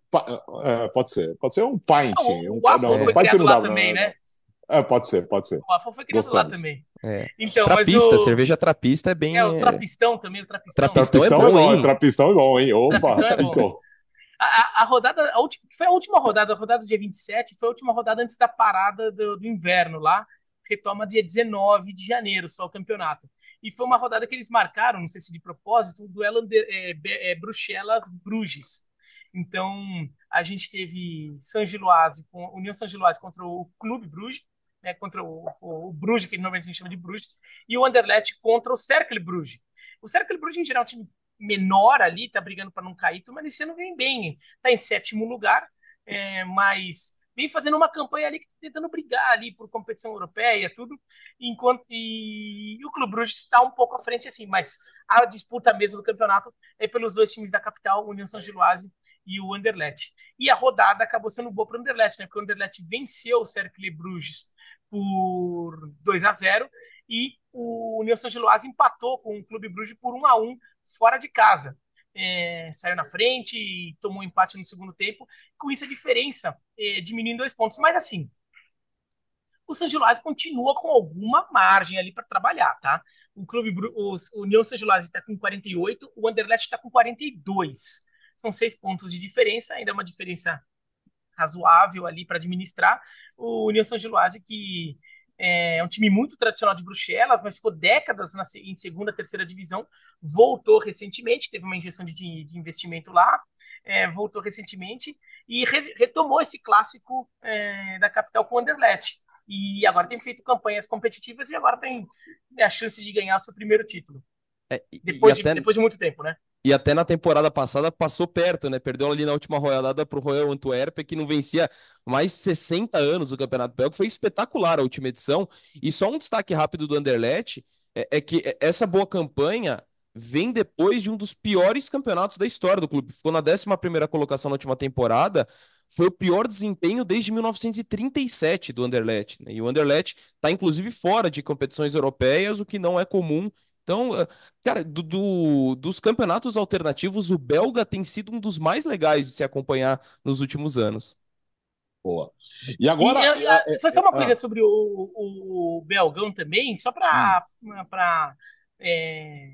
Um, é, pode ser. Pode ser um pint. Não, o um, não, foi pint criado lá dá, também, né? É, pode ser, pode ser. O Waffle foi criado lá Gostamos. também. É. Então, mas Trapista, o... cerveja trapista é bem. É, o é, trapistão também, o trapistão. Trapistão é Trapistão é bom, hein? Trapistão é bom, hein? Opa! Trapistão é bom. Então, A, a- rodada, a última, que foi a última rodada, a rodada do dia 27, foi a última rodada antes da parada do, do inverno lá. Retoma dia 19 de janeiro, só o campeonato. E foi uma rodada que eles marcaram, não sei se de propósito, o duelo é, é, Bruxelas-Bruges. Então, a gente teve San Giloase, com, União San Giloase contra o Clube Bruges, né, contra o, o, o Bruges, que normalmente a gente chama de Bruges, e o Anderlecht contra o Cercle Bruges. O Cercle Bruges, em geral, é um time menor ali, tá brigando para não cair, mas esse ano vem bem. Tá em sétimo lugar, é, mas vem fazendo uma campanha ali tentando brigar ali por competição europeia, tudo, enquanto e, e o Clube Bruges está um pouco à frente assim, mas a disputa mesmo do campeonato é pelos dois times da capital, União São Giloase e o Anderlecht. E a rodada acabou sendo boa para o Anderlecht, né? Porque o Anderlecht venceu o Cercle Bruges por 2 a 0 e o União São Giloase empatou com o Clube Bruges por 1 a 1 fora de casa é, saiu na frente e tomou um empate no segundo tempo. Com isso, a diferença é, diminui em dois pontos. Mas assim, o San Giloase continua com alguma margem ali para trabalhar, tá? O clube, o, União San Giloase está com 48, o Anderlecht está com 42. São seis pontos de diferença, ainda é uma diferença razoável ali para administrar. O União San Giloase que é um time muito tradicional de Bruxelas, mas ficou décadas na, em segunda, terceira divisão. Voltou recentemente, teve uma injeção de, de investimento lá, é, voltou recentemente e re, retomou esse clássico é, da capital com o Anderlecht. E agora tem feito campanhas competitivas e agora tem a chance de ganhar o seu primeiro título. É, depois, até... de, depois de muito tempo, né? E até na temporada passada passou perto, né? Perdeu ali na última rodada para o Royal Antwerp, que não vencia mais de 60 anos o Campeonato Belga. Foi espetacular a última edição. E só um destaque rápido do Anderlecht é, é que essa boa campanha vem depois de um dos piores campeonatos da história do clube. Ficou na 11 colocação na última temporada. Foi o pior desempenho desde 1937 do Anderlecht. Né? E o Anderlecht está, inclusive, fora de competições europeias, o que não é comum então, eh, cara, do, do, dos campeonatos alternativos, o belga tem sido um dos mais legais de se acompanhar nos últimos anos. Boa. E agora. E, é, é, só, só uma é, coisa é, sobre o, o, o, Belgão também, só para hum. é,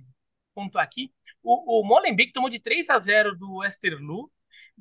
pontuar aqui. O, o Molenbeek tomou de 3 a 0 do Westerlo,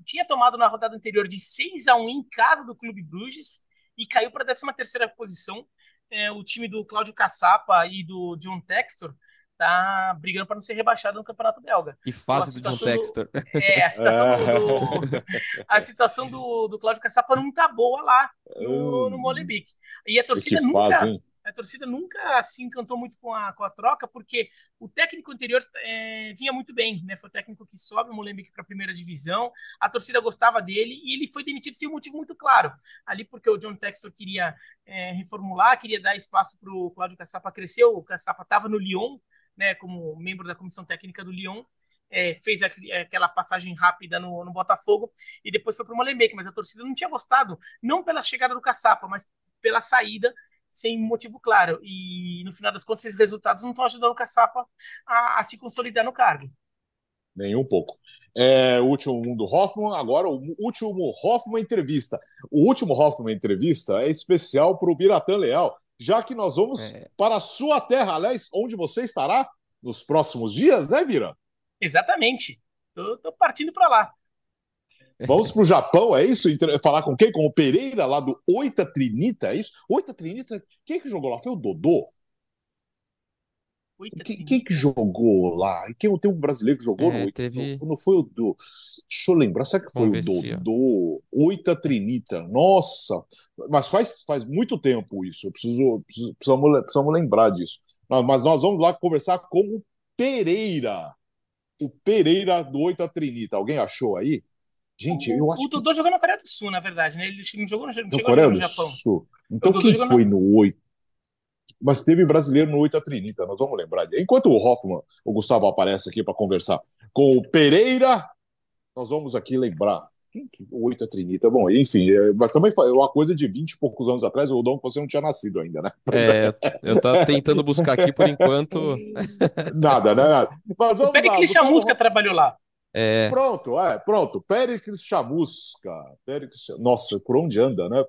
tinha tomado na rodada anterior de 6 a 1 em casa do Clube Bruges e caiu para a 13 terceira posição. É, o time do Cláudio Caçapa e do John Textor tá brigando para não ser rebaixado no Campeonato Belga. Que fase do John Textor. É, a situação do, (laughs) a situação do, do Cláudio Caçapa não tá boa lá no, no hum. Molenbeek. E a torcida nunca... Fase, a torcida nunca se encantou muito com a, com a troca, porque o técnico anterior é, vinha muito bem, né? Foi o técnico que sobe o Molenbeek para a primeira divisão, a torcida gostava dele e ele foi demitido sem um motivo muito claro. Ali porque o John Textor queria é, reformular, queria dar espaço para o Cláudio Caçapa crescer, o Caçapa estava no Lyon, né, como membro da comissão técnica do Lyon, é, fez aquela passagem rápida no, no, Botafogo e depois foi para o Molenbeek, mas a torcida não tinha gostado, não pela chegada do Caçapa, mas pela saída, sem motivo claro. E no final das contas, esses resultados não estão ajudando o Caçapa a, a, se consolidar no cargo. Nem um pouco. É, o último do Hoffman, agora o último Hoffman entrevista. O último Hoffman entrevista é especial para o Biratã Leal, já que nós vamos é. para a sua terra, aliás, onde você estará nos próximos dias, né, Mira? Exatamente. Tô, tô partindo para lá. Vamos para o Japão, é isso? Falar com quem? Com o Pereira, lá do Oita Trinita, é isso? Oita Trinita, quem é que jogou lá? Foi o Dodô? Quem, quem, que jogou lá? Quem, tem um brasileiro que jogou é, no Oita? Teve... Não, não, foi o do. Deixa eu lembrar, será que foi Vamos o Dodô? Oita Trinita. Nossa! Mas faz, faz muito tempo isso. Eu preciso, preciso precisamos, precisamos lembrar disso. Mas nós vamos lá conversar com o Pereira. O Pereira do Oita Trinita. Alguém achou aí? Gente, o, eu acho. O Dodô que... jogou na Coreia do Sul, na verdade, né? Ele não jogou no, não chegou Coreia a jogar no Japão. Sul. Então quem foi na... no Oita? Mas teve brasileiro no 8 a Trinita, nós vamos lembrar. Enquanto o Hoffman, o Gustavo aparece aqui para conversar com o Pereira, nós vamos aqui lembrar. O 8 a Trinita? Bom, enfim, é, mas também é uma coisa de 20 e poucos anos atrás, o Dom, você não tinha nascido ainda, né? É, eu tô tentando buscar aqui por enquanto. (laughs) Nada, né? Nada. Mas vamos o Pericles Chamusca trabalhou lá. É... Pronto, é, pronto. Péricles Chamusca. Péricles... Nossa, por onde anda, né?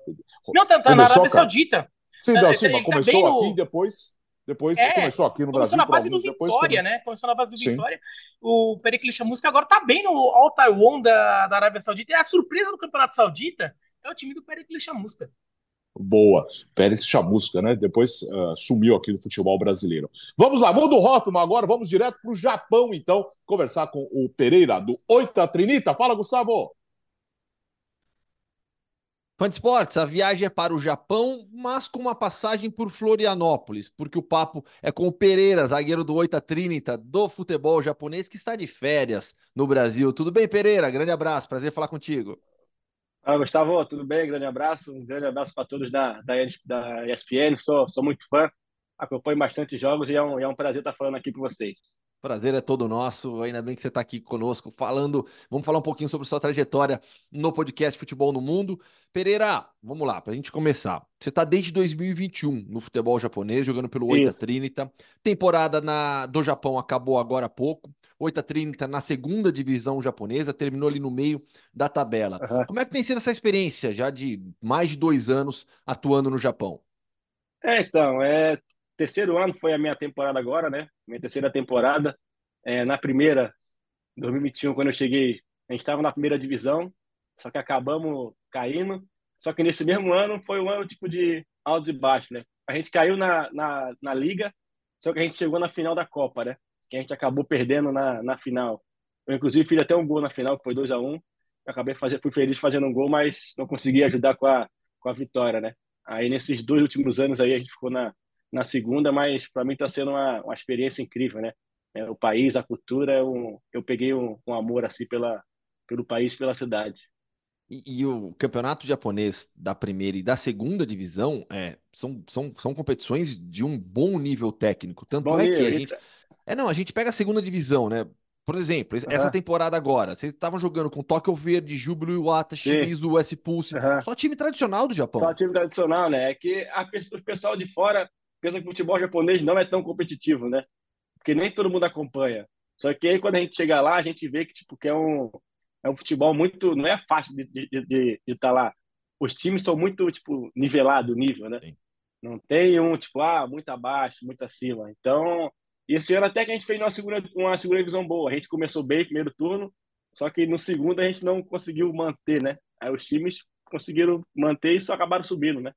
Não, tá, tá na Arábia Saudita. Sim, não, sim, mas começou tá aqui no... depois. Depois é, começou aqui no começou Brasil. Começou na base do Vitória, né? Começou na base do Vitória. O Pericles Chamusca agora tá bem no All Taiwan da, da Arábia Saudita. É a surpresa do Campeonato Saudita é o time do Pericles Chamusca. Boa. Pérez Chamusca, né? Depois uh, sumiu aqui no futebol brasileiro. Vamos lá, mundo Hoffman agora. Vamos direto para o Japão, então, conversar com o Pereira do Oita Trinita. Fala, Gustavo. Fã de esportes, a viagem é para o Japão, mas com uma passagem por Florianópolis, porque o papo é com o Pereira, zagueiro do Oita Trinita, do futebol japonês, que está de férias no Brasil. Tudo bem, Pereira? Grande abraço, prazer falar contigo. Fala, Gustavo, tudo bem? Grande abraço, um grande abraço para todos da, da, da ESPN. Sou, sou muito fã, acompanho bastante jogos e é um, é um prazer estar falando aqui com vocês. Prazer é todo nosso. Ainda bem que você está aqui conosco falando. Vamos falar um pouquinho sobre sua trajetória no podcast Futebol no Mundo. Pereira, vamos lá, para a gente começar. Você está desde 2021 no futebol japonês, jogando pelo Oita Trinita. Temporada na, do Japão acabou agora há pouco. Oita Trinita na segunda divisão japonesa, terminou ali no meio da tabela. Uhum. Como é que tem sido essa experiência já de mais de dois anos atuando no Japão? É, então, é terceiro ano foi a minha temporada agora, né? Minha terceira temporada. É, na primeira, 2021, quando eu cheguei, a gente estava na primeira divisão, só que acabamos caindo. Só que nesse mesmo ano foi um ano tipo de alto e baixo, né? A gente caiu na, na, na liga, só que a gente chegou na final da Copa, né? Que a gente acabou perdendo na, na final. Eu, inclusive, fiz até um gol na final, que foi 2 a 1 um. acabei fazer, fui feliz fazendo um gol, mas não consegui ajudar com a, com a vitória, né? Aí nesses dois últimos anos aí a gente ficou na, na segunda, mas para mim está sendo uma, uma experiência incrível, né? É, o país, a cultura, é um, eu peguei um, um, amor assim pela, pelo país, pela cidade. E, e, o campeonato japonês da primeira e da segunda divisão é, são, são, são competições de um bom nível técnico. Tanto bom é que a gente. É, não, a gente pega a segunda divisão, né? Por exemplo, uhum. essa temporada agora, vocês estavam jogando com Tóquio Verde, Júbilo Iwata, Shimizu, S Pulse, uhum. só time tradicional do Japão. Só time tradicional, né? É que a, o pessoal de fora pensa que o futebol japonês não é tão competitivo, né? Porque nem todo mundo acompanha. Só que aí quando a gente chega lá, a gente vê que tipo que é um é um futebol muito não é fácil de estar de, de, de tá lá. Os times são muito tipo nivelado o nível, né? Sim. Não tem um tipo ah muito abaixo, muito acima. Então esse ano até que a gente fez uma segunda uma segunda divisão boa. A gente começou bem primeiro turno, só que no segundo a gente não conseguiu manter, né? Aí os times conseguiram manter e só acabaram subindo, né?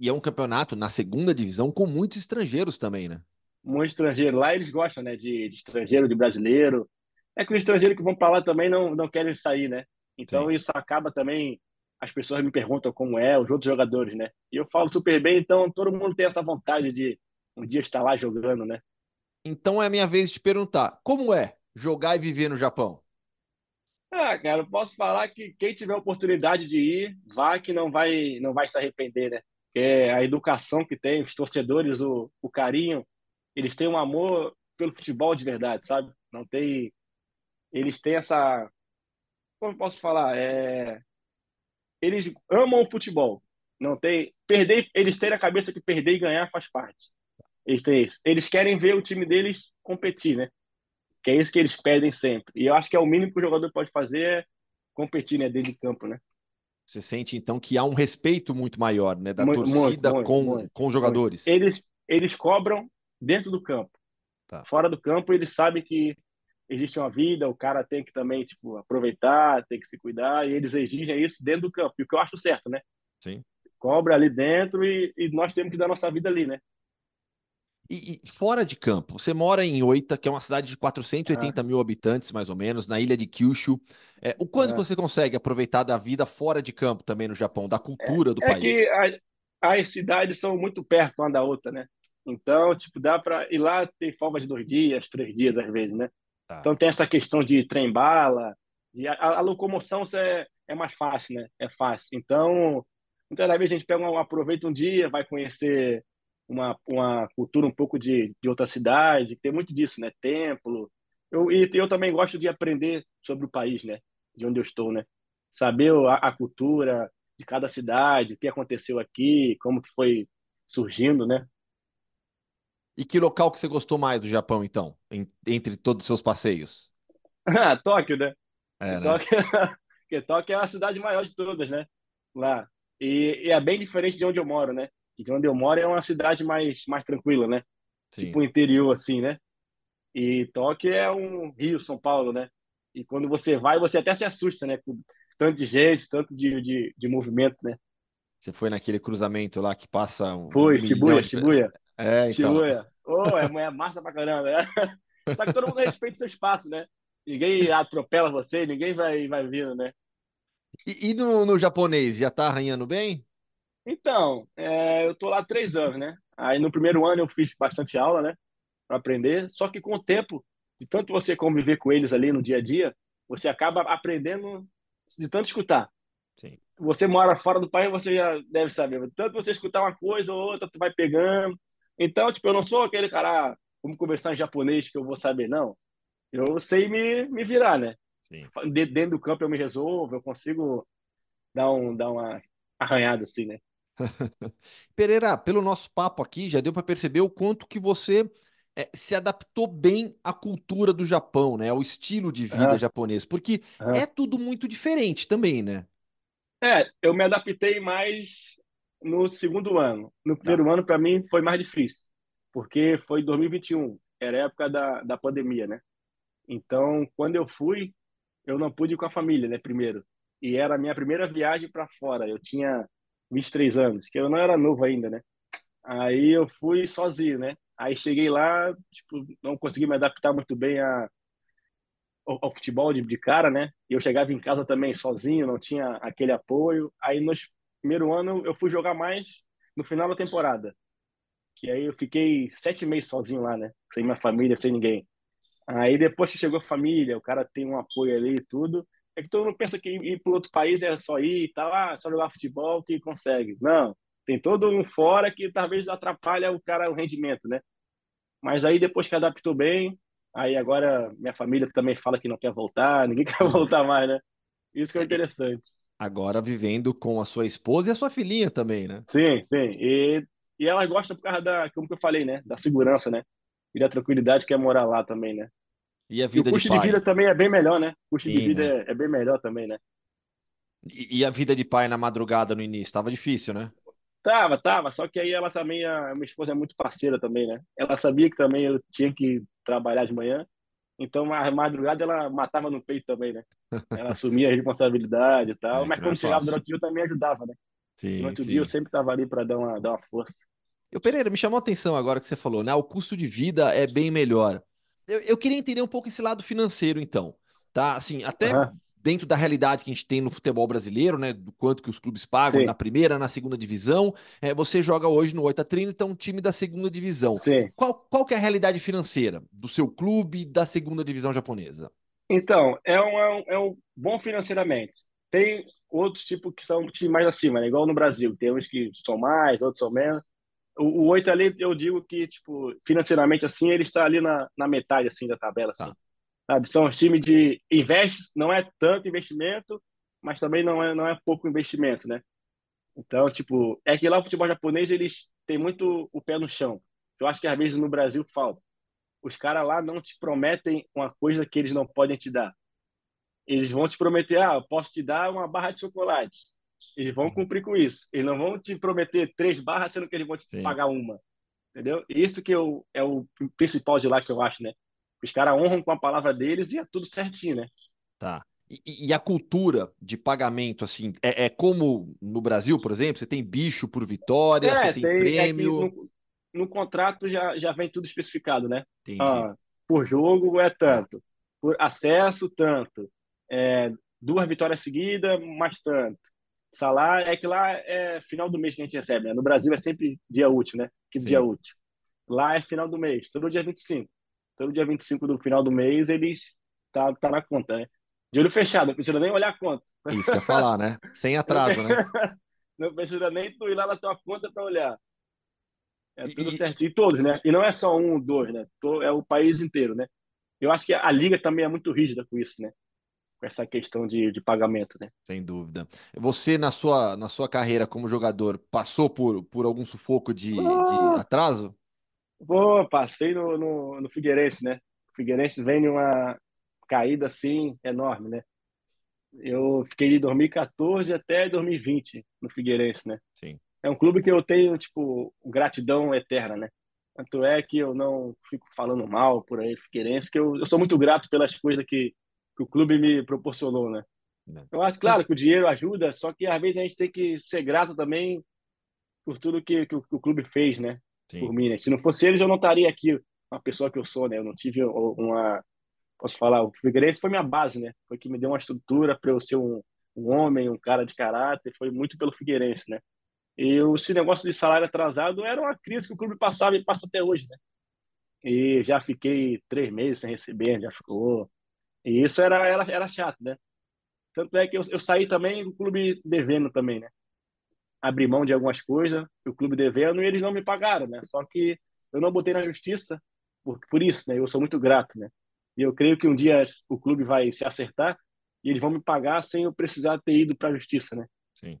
E é um campeonato na segunda divisão com muitos estrangeiros também, né? Muito estrangeiro. Lá eles gostam, né? De, de estrangeiro, de brasileiro. É que os estrangeiros que vão para lá também não, não querem sair, né? Então Sim. isso acaba também. As pessoas me perguntam como é, os outros jogadores, né? E eu falo super bem, então todo mundo tem essa vontade de um dia estar lá jogando, né? Então é a minha vez de te perguntar: como é jogar e viver no Japão? Ah, cara, eu posso falar que quem tiver oportunidade de ir, vá que não vai, não vai se arrepender, né? É a educação que tem, os torcedores, o, o carinho, eles têm um amor pelo futebol de verdade, sabe? Não tem. Eles têm essa. Como posso falar? É... Eles amam o futebol. Não tem. Perder, eles têm na cabeça que perder e ganhar faz parte. Eles têm isso. Eles querem ver o time deles competir, né? Que é isso que eles pedem sempre. E eu acho que é o mínimo que o jogador pode fazer é competir, né? Dentro de campo, né? Você sente, então, que há um respeito muito maior, né? Da muito, torcida muito, com, muito, com os jogadores. Eles, eles cobram dentro do campo. Tá. Fora do campo, eles sabem que existe uma vida, o cara tem que também, tipo, aproveitar, tem que se cuidar, e eles exigem isso dentro do campo. E o que eu acho certo, né? Sim. Cobra ali dentro e, e nós temos que dar nossa vida ali, né? E, e, fora de campo, você mora em Oita, que é uma cidade de 480 ah. mil habitantes, mais ou menos, na ilha de Kyushu. É, o quanto ah. você consegue aproveitar da vida fora de campo também no Japão, da cultura é, do é país? Que a, as cidades são muito perto uma da outra, né? Então, tipo, dá para ir lá ter folga de dois dias, três dias às vezes, né? Tá. Então tem essa questão de trem-bala, a, a, locomoção é, é mais fácil, né? É fácil. Então, muitas vezes a gente pega um, aproveita um dia, vai conhecer uma, uma cultura um pouco de, de outra cidade, tem muito disso, né? Templo. Eu, e eu também gosto de aprender sobre o país, né? De onde eu estou, né? Saber a, a cultura de cada cidade, o que aconteceu aqui, como que foi surgindo, né? E que local que você gostou mais do Japão, então, em, entre todos os seus passeios? Ah, (laughs) Tóquio, né? É, né? Tóquio, (laughs) porque Tóquio é a cidade maior de todas, né? Lá. E, e, é bem diferente de onde eu moro, né? De onde eu moro é uma cidade mais, mais tranquila, né? Sim. Tipo interior, assim, né? E Tóquio é um Rio, São Paulo, né? E quando você vai, você até se assusta, né? Com tanto de gente, tanto de, de, de movimento, né? Você foi naquele cruzamento lá que passa um. Foi, um Shibuya, de... Shibuya. É, então. Shibuya. Oh, é, é massa pra caramba, né? (laughs) Só que todo mundo respeita o seu espaço, né? Ninguém atropela você, ninguém vai, vai vindo, né? E, e no, no japonês, já tá arranhando bem? Então, é, eu tô lá três anos, né? Aí no primeiro ano eu fiz bastante aula, né? Para aprender. Só que com o tempo, de tanto você conviver com eles ali no dia a dia, você acaba aprendendo de tanto escutar. Sim. Você mora fora do país, você já deve saber. Tanto você escutar uma coisa ou outra, tu vai pegando. Então, tipo, eu não sou aquele cara, ah, vamos conversar em japonês que eu vou saber, não. Eu sei me, me virar, né? Sim. De- Dentro do campo eu me resolvo, eu consigo dar, um, dar uma arranhada assim, né? (laughs) Pereira, pelo nosso papo aqui, já deu para perceber o quanto que você eh, se adaptou bem à cultura do Japão, né? Ao estilo de vida Aham, japonês, porque aham. é tudo muito diferente também, né? É, eu me adaptei mais no segundo ano. No Tá. primeiro ano, para mim, foi mais difícil, porque foi 2021, era a época da, da pandemia, né? Então, quando eu fui, eu não pude ir com a família, né, primeiro. E era a minha primeira viagem para fora. Eu tinha 23 anos, que eu não era novo ainda, né? Aí eu fui sozinho, né? Aí cheguei lá, tipo, não consegui me adaptar muito bem a, ao, ao futebol de, de cara, né? E eu chegava em casa também sozinho, não tinha aquele apoio. Aí no primeiro ano eu fui jogar mais no final da temporada, que aí eu fiquei sete meses sozinho lá, né? Sem minha família, sem ninguém. Aí depois que chegou a família, o cara tem um apoio ali e tudo. É que todo mundo pensa que ir para outro país é só ir e tal, ah, é só jogar futebol que consegue. Não, tem todo um fora que talvez atrapalha o cara o rendimento, né? Mas aí depois que adaptou bem, aí agora minha família também fala que não quer voltar, (laughs) ninguém quer voltar mais, né? Isso que é E interessante. agora vivendo com a sua esposa e a sua filhinha também, né? Sim, sim. E, e ela gosta por causa da, como que eu falei, né? Da segurança, né? E da tranquilidade que é morar lá também, né? E a E o vida de custo de vida pai? também é bem melhor, né? O custo de Sim, vida né? é, é bem melhor também, né? E, e a vida de pai na madrugada no início? Tava difícil, né? Tava, tava. Só que aí ela também, a minha esposa é muito parceira também, né? Ela sabia que também eu tinha que trabalhar de manhã. Então, a madrugada ela matava no peito também, né? (laughs) Ela assumia a responsabilidade e tal. É, Mas que não é quando chegava fácil. durante o dia, eu também ajudava, né? Sim, Durante o dia, eu sim. sempre tava ali para dar uma, dar uma força. Eu, Pereira, me chamou a atenção agora que você falou, né? O custo de vida é bem melhor. Eu, eu queria entender um pouco esse lado financeiro, então, tá? Assim, até Aham, dentro da realidade que a gente tem no futebol brasileiro, né? Do quanto que os clubes pagam na Sim, primeira, na segunda divisão. É, você joga hoje no Oita Trinita, um time da segunda divisão. sim. Qual, qual que é a realidade financeira do seu clube da segunda divisão japonesa? Então, é um, é um, é um bom financeiramente. Tem outros tipos que são times mais acima, né? Igual no Brasil. Tem uns que são mais, outros são menos. O, o oito ali, eu digo que, tipo, financeiramente, assim, ele está ali na, na metade, assim, da tabela, assim. Tá. Sabe? São os times de investe, não é tanto investimento, mas também não é, não é pouco investimento, né? Então, tipo, é que lá o futebol japonês, eles têm muito o pé no chão. Eu acho que às vezes no Brasil falta. Os caras lá não te prometem uma coisa que eles não podem te dar. Eles vão te prometer, ah, eu posso te dar uma barra de chocolate. Eles vão cumprir com isso. Eles não vão te prometer três barras, sendo que eles vão te Sim. pagar uma. Entendeu? Isso que eu, é o principal de lá que eu acho, né? Os caras honram com a palavra deles e é tudo certinho, né? Tá. E, e a cultura de pagamento, assim, é, é como no Brasil, por exemplo? Você tem bicho por vitória, você É, tem tem, é prêmio. no, no contrato já, já vem tudo especificado, né? Entendi. Ah, por jogo é Tá. tanto, por acesso, tanto, é, duas vitórias seguidas, mais tanto. Salário, é que lá é final do mês que a gente recebe, né? No Brasil é sempre dia útil, né? Que dia Sim. útil. Lá é final do mês, todo dia 25. Todo dia 25 do final do mês eles tá, tá na conta, né? De olho fechado, não precisa nem olhar a conta. Isso que eu falar, né? Sem atraso, né? (laughs) não precisa nem tu ir lá na tua conta para olhar. É tudo e- certinho. E todos, né? E não é só um, dois, né? É o país inteiro, né? Eu acho que a liga também é muito rígida com isso, né? Essa questão de, de pagamento, né? sem dúvida. Você, na sua, na sua carreira como jogador, passou por, por algum sufoco de, de Ah, atraso? Pô, passei no, no, no Figueirense, né? O Figueirense vem numa caída assim enorme, né? Eu fiquei de 2014 até 2020 no Figueirense, né? Sim. É um clube que eu tenho, tipo, gratidão eterna, né? Tanto é que eu não fico falando mal por aí, Figueirense, que eu, eu sou muito grato pelas coisas que, que o clube me proporcionou, né? Né? Eu acho, claro, que o dinheiro ajuda, só que às vezes a gente tem que ser grato também por tudo que, que, o, que o clube fez, né? Por Sim. mim, né? Se não fosse eles, eu não estaria aqui, uma pessoa que eu sou, né? Eu não tive uma, posso falar, o Figueirense foi minha base, né? Foi que me deu uma estrutura para eu ser um, um homem, um cara de caráter, foi muito pelo Figueirense, né? E esse negócio de salário atrasado era uma crise que o clube passava e passa até hoje, né? E já fiquei três meses sem receber, já ficou. E isso era, era, era chato, né? Tanto é que eu, eu saí também do clube devendo também, né? Abri mão de algumas coisas, o clube devendo, e eles não me pagaram, né? Só que eu não botei na justiça por, por isso, né? Eu sou muito grato, né? E eu creio que um dia o clube vai se acertar e eles vão me pagar sem eu precisar ter ido para a justiça, né? Sim.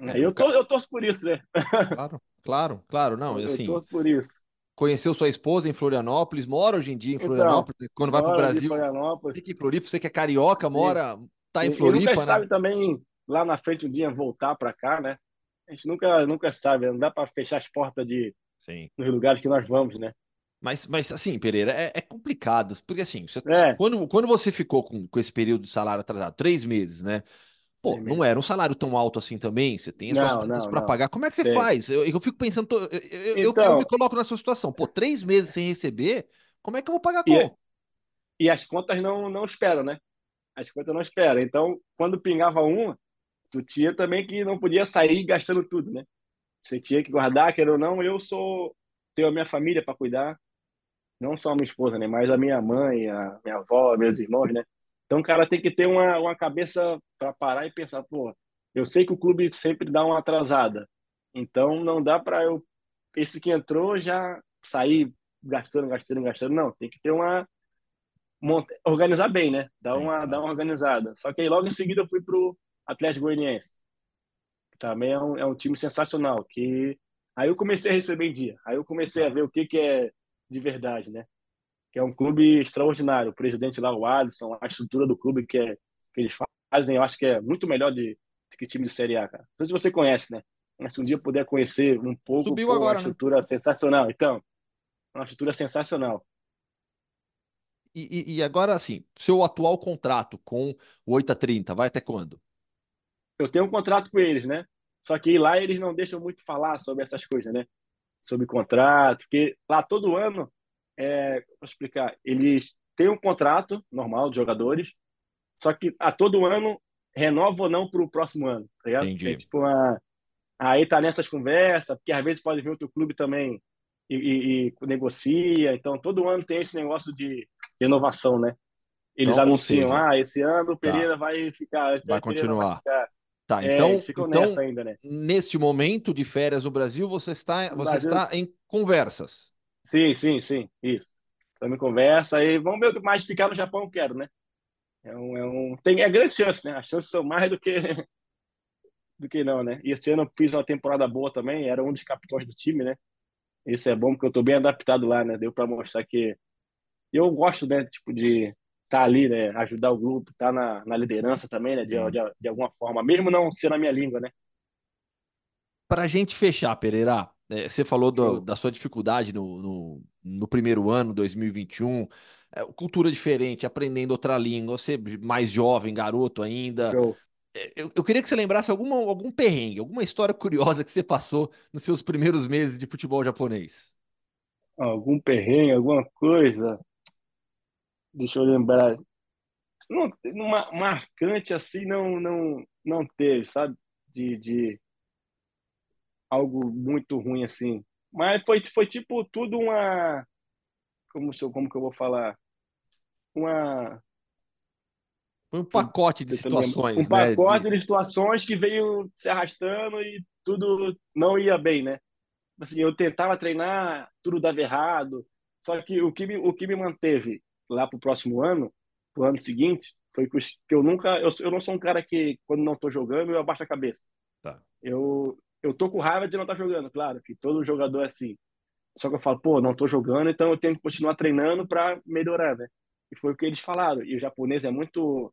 Aí eu, tô, eu torço por isso, né? Claro, claro, claro. Não, (laughs) assim, eu torço por isso. Conheceu sua esposa em Florianópolis, mora hoje em dia em Então, Florianópolis, quando vai para o Brasil, fica em Floripa, você que é carioca, Sim. mora, tá em E- e Floripa, nunca né? sabe também lá na frente um dia voltar para cá, né? A gente nunca, nunca sabe, não dá para fechar as portas de Sim. nos lugares que nós vamos, né? Mas, mas assim, Pereira, é, é complicado, porque assim, você- É, quando, quando você ficou com, com esse período de salário atrasado, três meses, né? Pô, Três não era um salário tão alto assim também, você tem as suas contas para pagar. Como é que você Tem. faz? Eu, eu fico pensando, tô- eu, eu- eu- eu Então- me coloco na sua situação. Pô, três meses sem receber, como é que eu vou pagar a E é- conta? e as contas não, não esperam, né? As contas não esperam. Então, quando pingava uma, tu tinha também que não podia sair gastando tudo, né? Você tinha que guardar, quer ou não, eu sou tenho a minha família para cuidar, não só a minha esposa, né, mas a minha mãe, a minha avó, meus irmãos, né? Então, o cara tem que ter uma, uma cabeça para parar e pensar, pô, eu sei que o clube sempre dá uma atrasada. Então, não dá para eu esse que entrou já sair gastando, gastando, gastando, não, tem que ter uma organizar bem, né? Dar Sim, uma, claro. dar uma organizada. Só que aí logo em seguida eu fui pro Atlético Goianiense. Também é um, é um time sensacional. Que aí eu comecei a receber em dia. Aí eu comecei a ver o que que é de verdade, né? Que é um clube extraordinário. O presidente lá, o Alisson, a estrutura do clube que, é, que eles fazem, eu acho que é muito melhor de, de que time de Série A, cara. Não sei se você conhece, né? Mas se um dia puder conhecer um pouco, Subiu pô, agora, uma né? estrutura sensacional. Então, uma estrutura sensacional. E, e- e agora, assim, seu atual contrato com o 8 a 30 vai até quando? eu tenho um contrato com eles, né? Só que lá eles não deixam muito falar sobre essas coisas, né? Sobre contrato, porque lá todo ano, é, vou explicar, eles têm um contrato normal de jogadores, só que a todo ano renova ou não para o próximo ano, tá ligado? Entendi. É tipo uma... Aí tá nessas conversas, porque às vezes pode vir outro clube também e, e- e negocia, então todo ano tem esse negócio de renovação, né? Eles Então, anunciam, seja, ah, esse ano o Pereira vai ficar, Vai continuar. ficar. Tá, É, então, ficam então nessa ainda, né? neste momento de férias no Brasil, você está, No você Brasil- está em conversas. Sim, sim, sim, isso. Estamos em conversa e vamos ver o que mais ficar no Japão, eu quero, né? É um, é um, tem, é grande chance, né? As chances são mais do que (laughs) do que não, né? E esse ano eu fiz uma temporada boa também, era um dos capitães do time, né? Isso é bom porque eu tô bem adaptado lá, né? Deu para mostrar que eu gosto, né, tipo de estar ali, né, ajudar o grupo, estar na, na liderança também, né, de, de, de alguma forma, mesmo não ser na minha língua, né? Para a gente fechar, Pereira, é, você falou do- da sua dificuldade no, no, no primeiro ano, 2021, é, cultura diferente, aprendendo outra língua, você mais jovem, garoto ainda. É, Eu, eu queria que você lembrasse alguma, algum perrengue, alguma história curiosa que você passou nos seus primeiros meses de futebol japonês. Algum perrengue, alguma coisa? Deixa eu lembrar. Não, uma marcante assim não não não teve, sabe? De, de algo muito ruim assim. Mas foi foi tipo tudo uma como como que eu vou falar? Uma Foi um pacote de lembrar. situações, um né? pacote de- de situações que veio se arrastando e tudo não ia bem, né? Assim, eu tentava treinar, tudo dava errado. Só que o que me, o que me manteve lá pro próximo ano, pro ano seguinte, foi que eu nunca, eu, eu não sou um cara que quando não tô jogando eu abaixo a cabeça. Tá. Eu eu tô com raiva de não estar jogando, claro, que todo jogador é assim. Só que eu falo, pô, não tô jogando, então eu tenho que continuar treinando para melhorar, né? E foi o que eles falaram. E o japonês é muito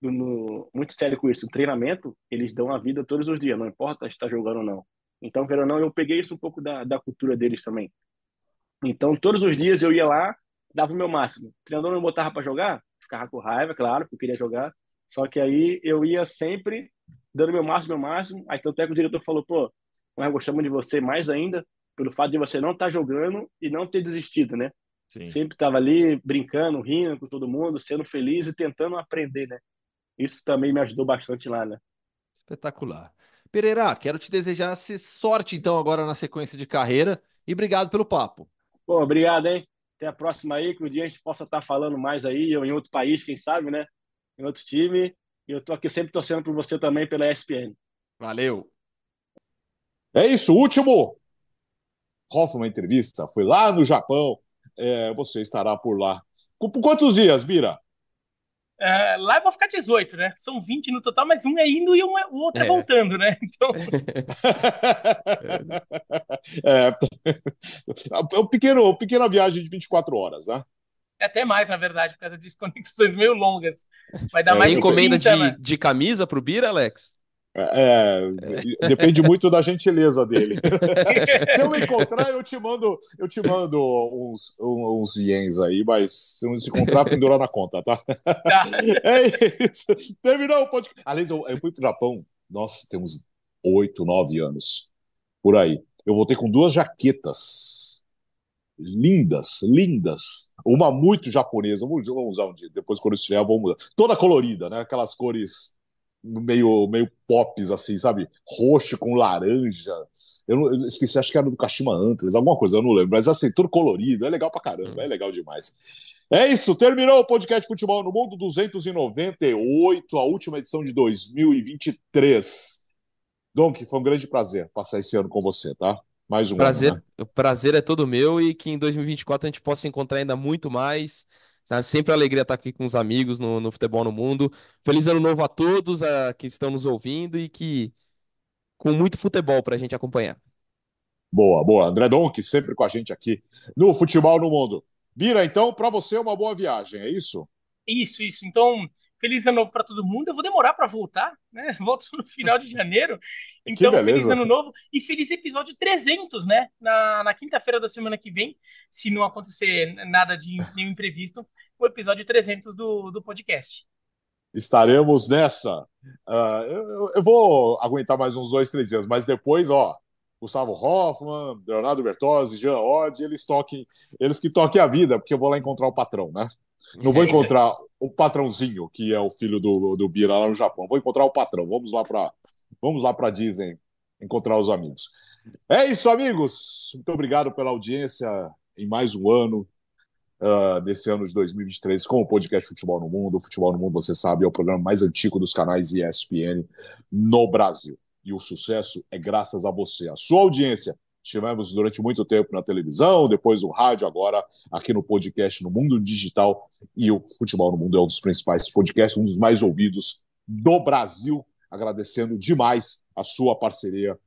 no- muito sério com isso. O treinamento, eles dão a vida todos os dias, não importa se está jogando ou não. Então, querendo ou não, eu peguei isso um pouco da, da cultura deles também. Então, todos os dias eu ia lá, dava o meu máximo. O treinador não botava para jogar, ficava com raiva, claro, porque eu queria jogar. Só que aí eu ia sempre dando meu máximo, meu máximo. Aí tanto é que o diretor falou, pô, nós gostamos de você mais ainda pelo fato de você não estar jogando e não ter desistido, né? Sim. Sempre estava ali brincando, rindo com todo mundo, sendo feliz e tentando aprender, né? Isso também me ajudou bastante lá, né? Espetacular. Pereira, quero te desejar se- sorte então agora na sequência de carreira e obrigado pelo papo. Pô, obrigado, hein? Até a próxima aí, que o dia a gente possa estar falando mais aí, ou em outro país, quem sabe, né? Em outro time. E eu estou aqui sempre torcendo por você também pela ESPN. Valeu. É isso, último. Hoffman entrevista, foi lá no Japão. É, você estará por lá. Por quantos dias, Bira? É, lá eu vou ficar 18, né? São 20 no total, mas um é indo e um é, o outro é, é voltando, né? (laughs) Então. (laughs) (laughs) é, é um pequeno, uma pequena viagem de 24 horas, né? É até mais, na verdade, por causa de (laughs) conexões meio longas. Vai dar é, mais encomenda 30, de, né? de camisa pro Bira, Alex? É, é, depende muito da gentileza dele. (laughs) se eu encontrar, eu te mando, eu te mando uns, uns ienes aí, mas se não se encontrar, pendurar na conta, tá? tá? (laughs) É isso. Terminou o podcast. Aliás, eu, eu fui pro Japão, nossa, tem uns oito, nove anos por aí. Eu voltei com duas jaquetas lindas, lindas. Uma muito japonesa, vamos usar um dia, depois quando estiver, vamos mudar. Toda colorida, né? Aquelas cores meio, meio pops, assim, sabe? Roxo com laranja. Eu, não, eu esqueci, acho que era do Kashima Antlers, alguma coisa, eu não lembro. Mas assim, tudo colorido, é legal pra caramba, hum. é legal demais. É isso, terminou o podcast Futebol no Mundo 298, a última edição de 2023. Donk, foi um grande prazer passar esse ano com você, tá? Mais um prazer, ano. Né? O prazer é todo meu e que em 2024 a gente possa encontrar ainda muito mais Tá? Sempre alegria estar aqui com os amigos no, no Futebol no Mundo. Feliz ano novo a todos a, que estão nos ouvindo e que com muito futebol para a gente acompanhar. Boa, boa. André Donk, sempre com a gente aqui no Futebol no Mundo. Bira, então, para você, uma boa viagem, é isso? Isso, isso. Então, feliz ano novo para todo mundo. Eu vou demorar para voltar, né? (laughs) Volto no final de janeiro. (laughs) Então, feliz ano novo e feliz episódio 300, né? Na, na quinta-feira da semana que vem, se não acontecer nada de nenhum imprevisto, o episódio 300 do, do podcast. Estaremos nessa. Uh, eu, eu, vou aguentar mais uns dois, três dias, mas depois, ó, Gustavo Hoffman, Leonardo Bertozzi, Jean Odd, eles toquem, eles que toquem a vida, porque eu vou lá encontrar o patrão, né? Não vou é encontrar o patrãozinho, que é o filho do, do Bira lá no Japão. Vou encontrar o patrão. Vamos lá para vamos lá para Disney encontrar os amigos. É isso, amigos. Muito obrigado pela audiência em mais um ano uh, desse ano de 2023 com o podcast Futebol no Mundo. O Futebol no Mundo, você sabe, é o programa mais antigo dos canais ESPN no Brasil. E o sucesso é graças a você, a sua audiência. Estivemos durante muito tempo na televisão, depois no rádio, agora aqui no podcast no Mundo Digital. E o Futebol no Mundo é um dos principais podcasts, um dos mais ouvidos do Brasil. Agradecendo demais a sua parceria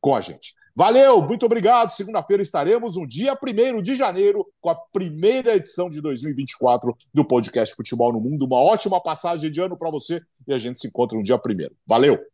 com a gente. Valeu, muito obrigado. Segunda-feira estaremos no dia 1 de janeiro com a primeira edição de 2024 do podcast Futebol no Mundo. Uma ótima passagem de ano para você e a gente se encontra no dia 1. Valeu!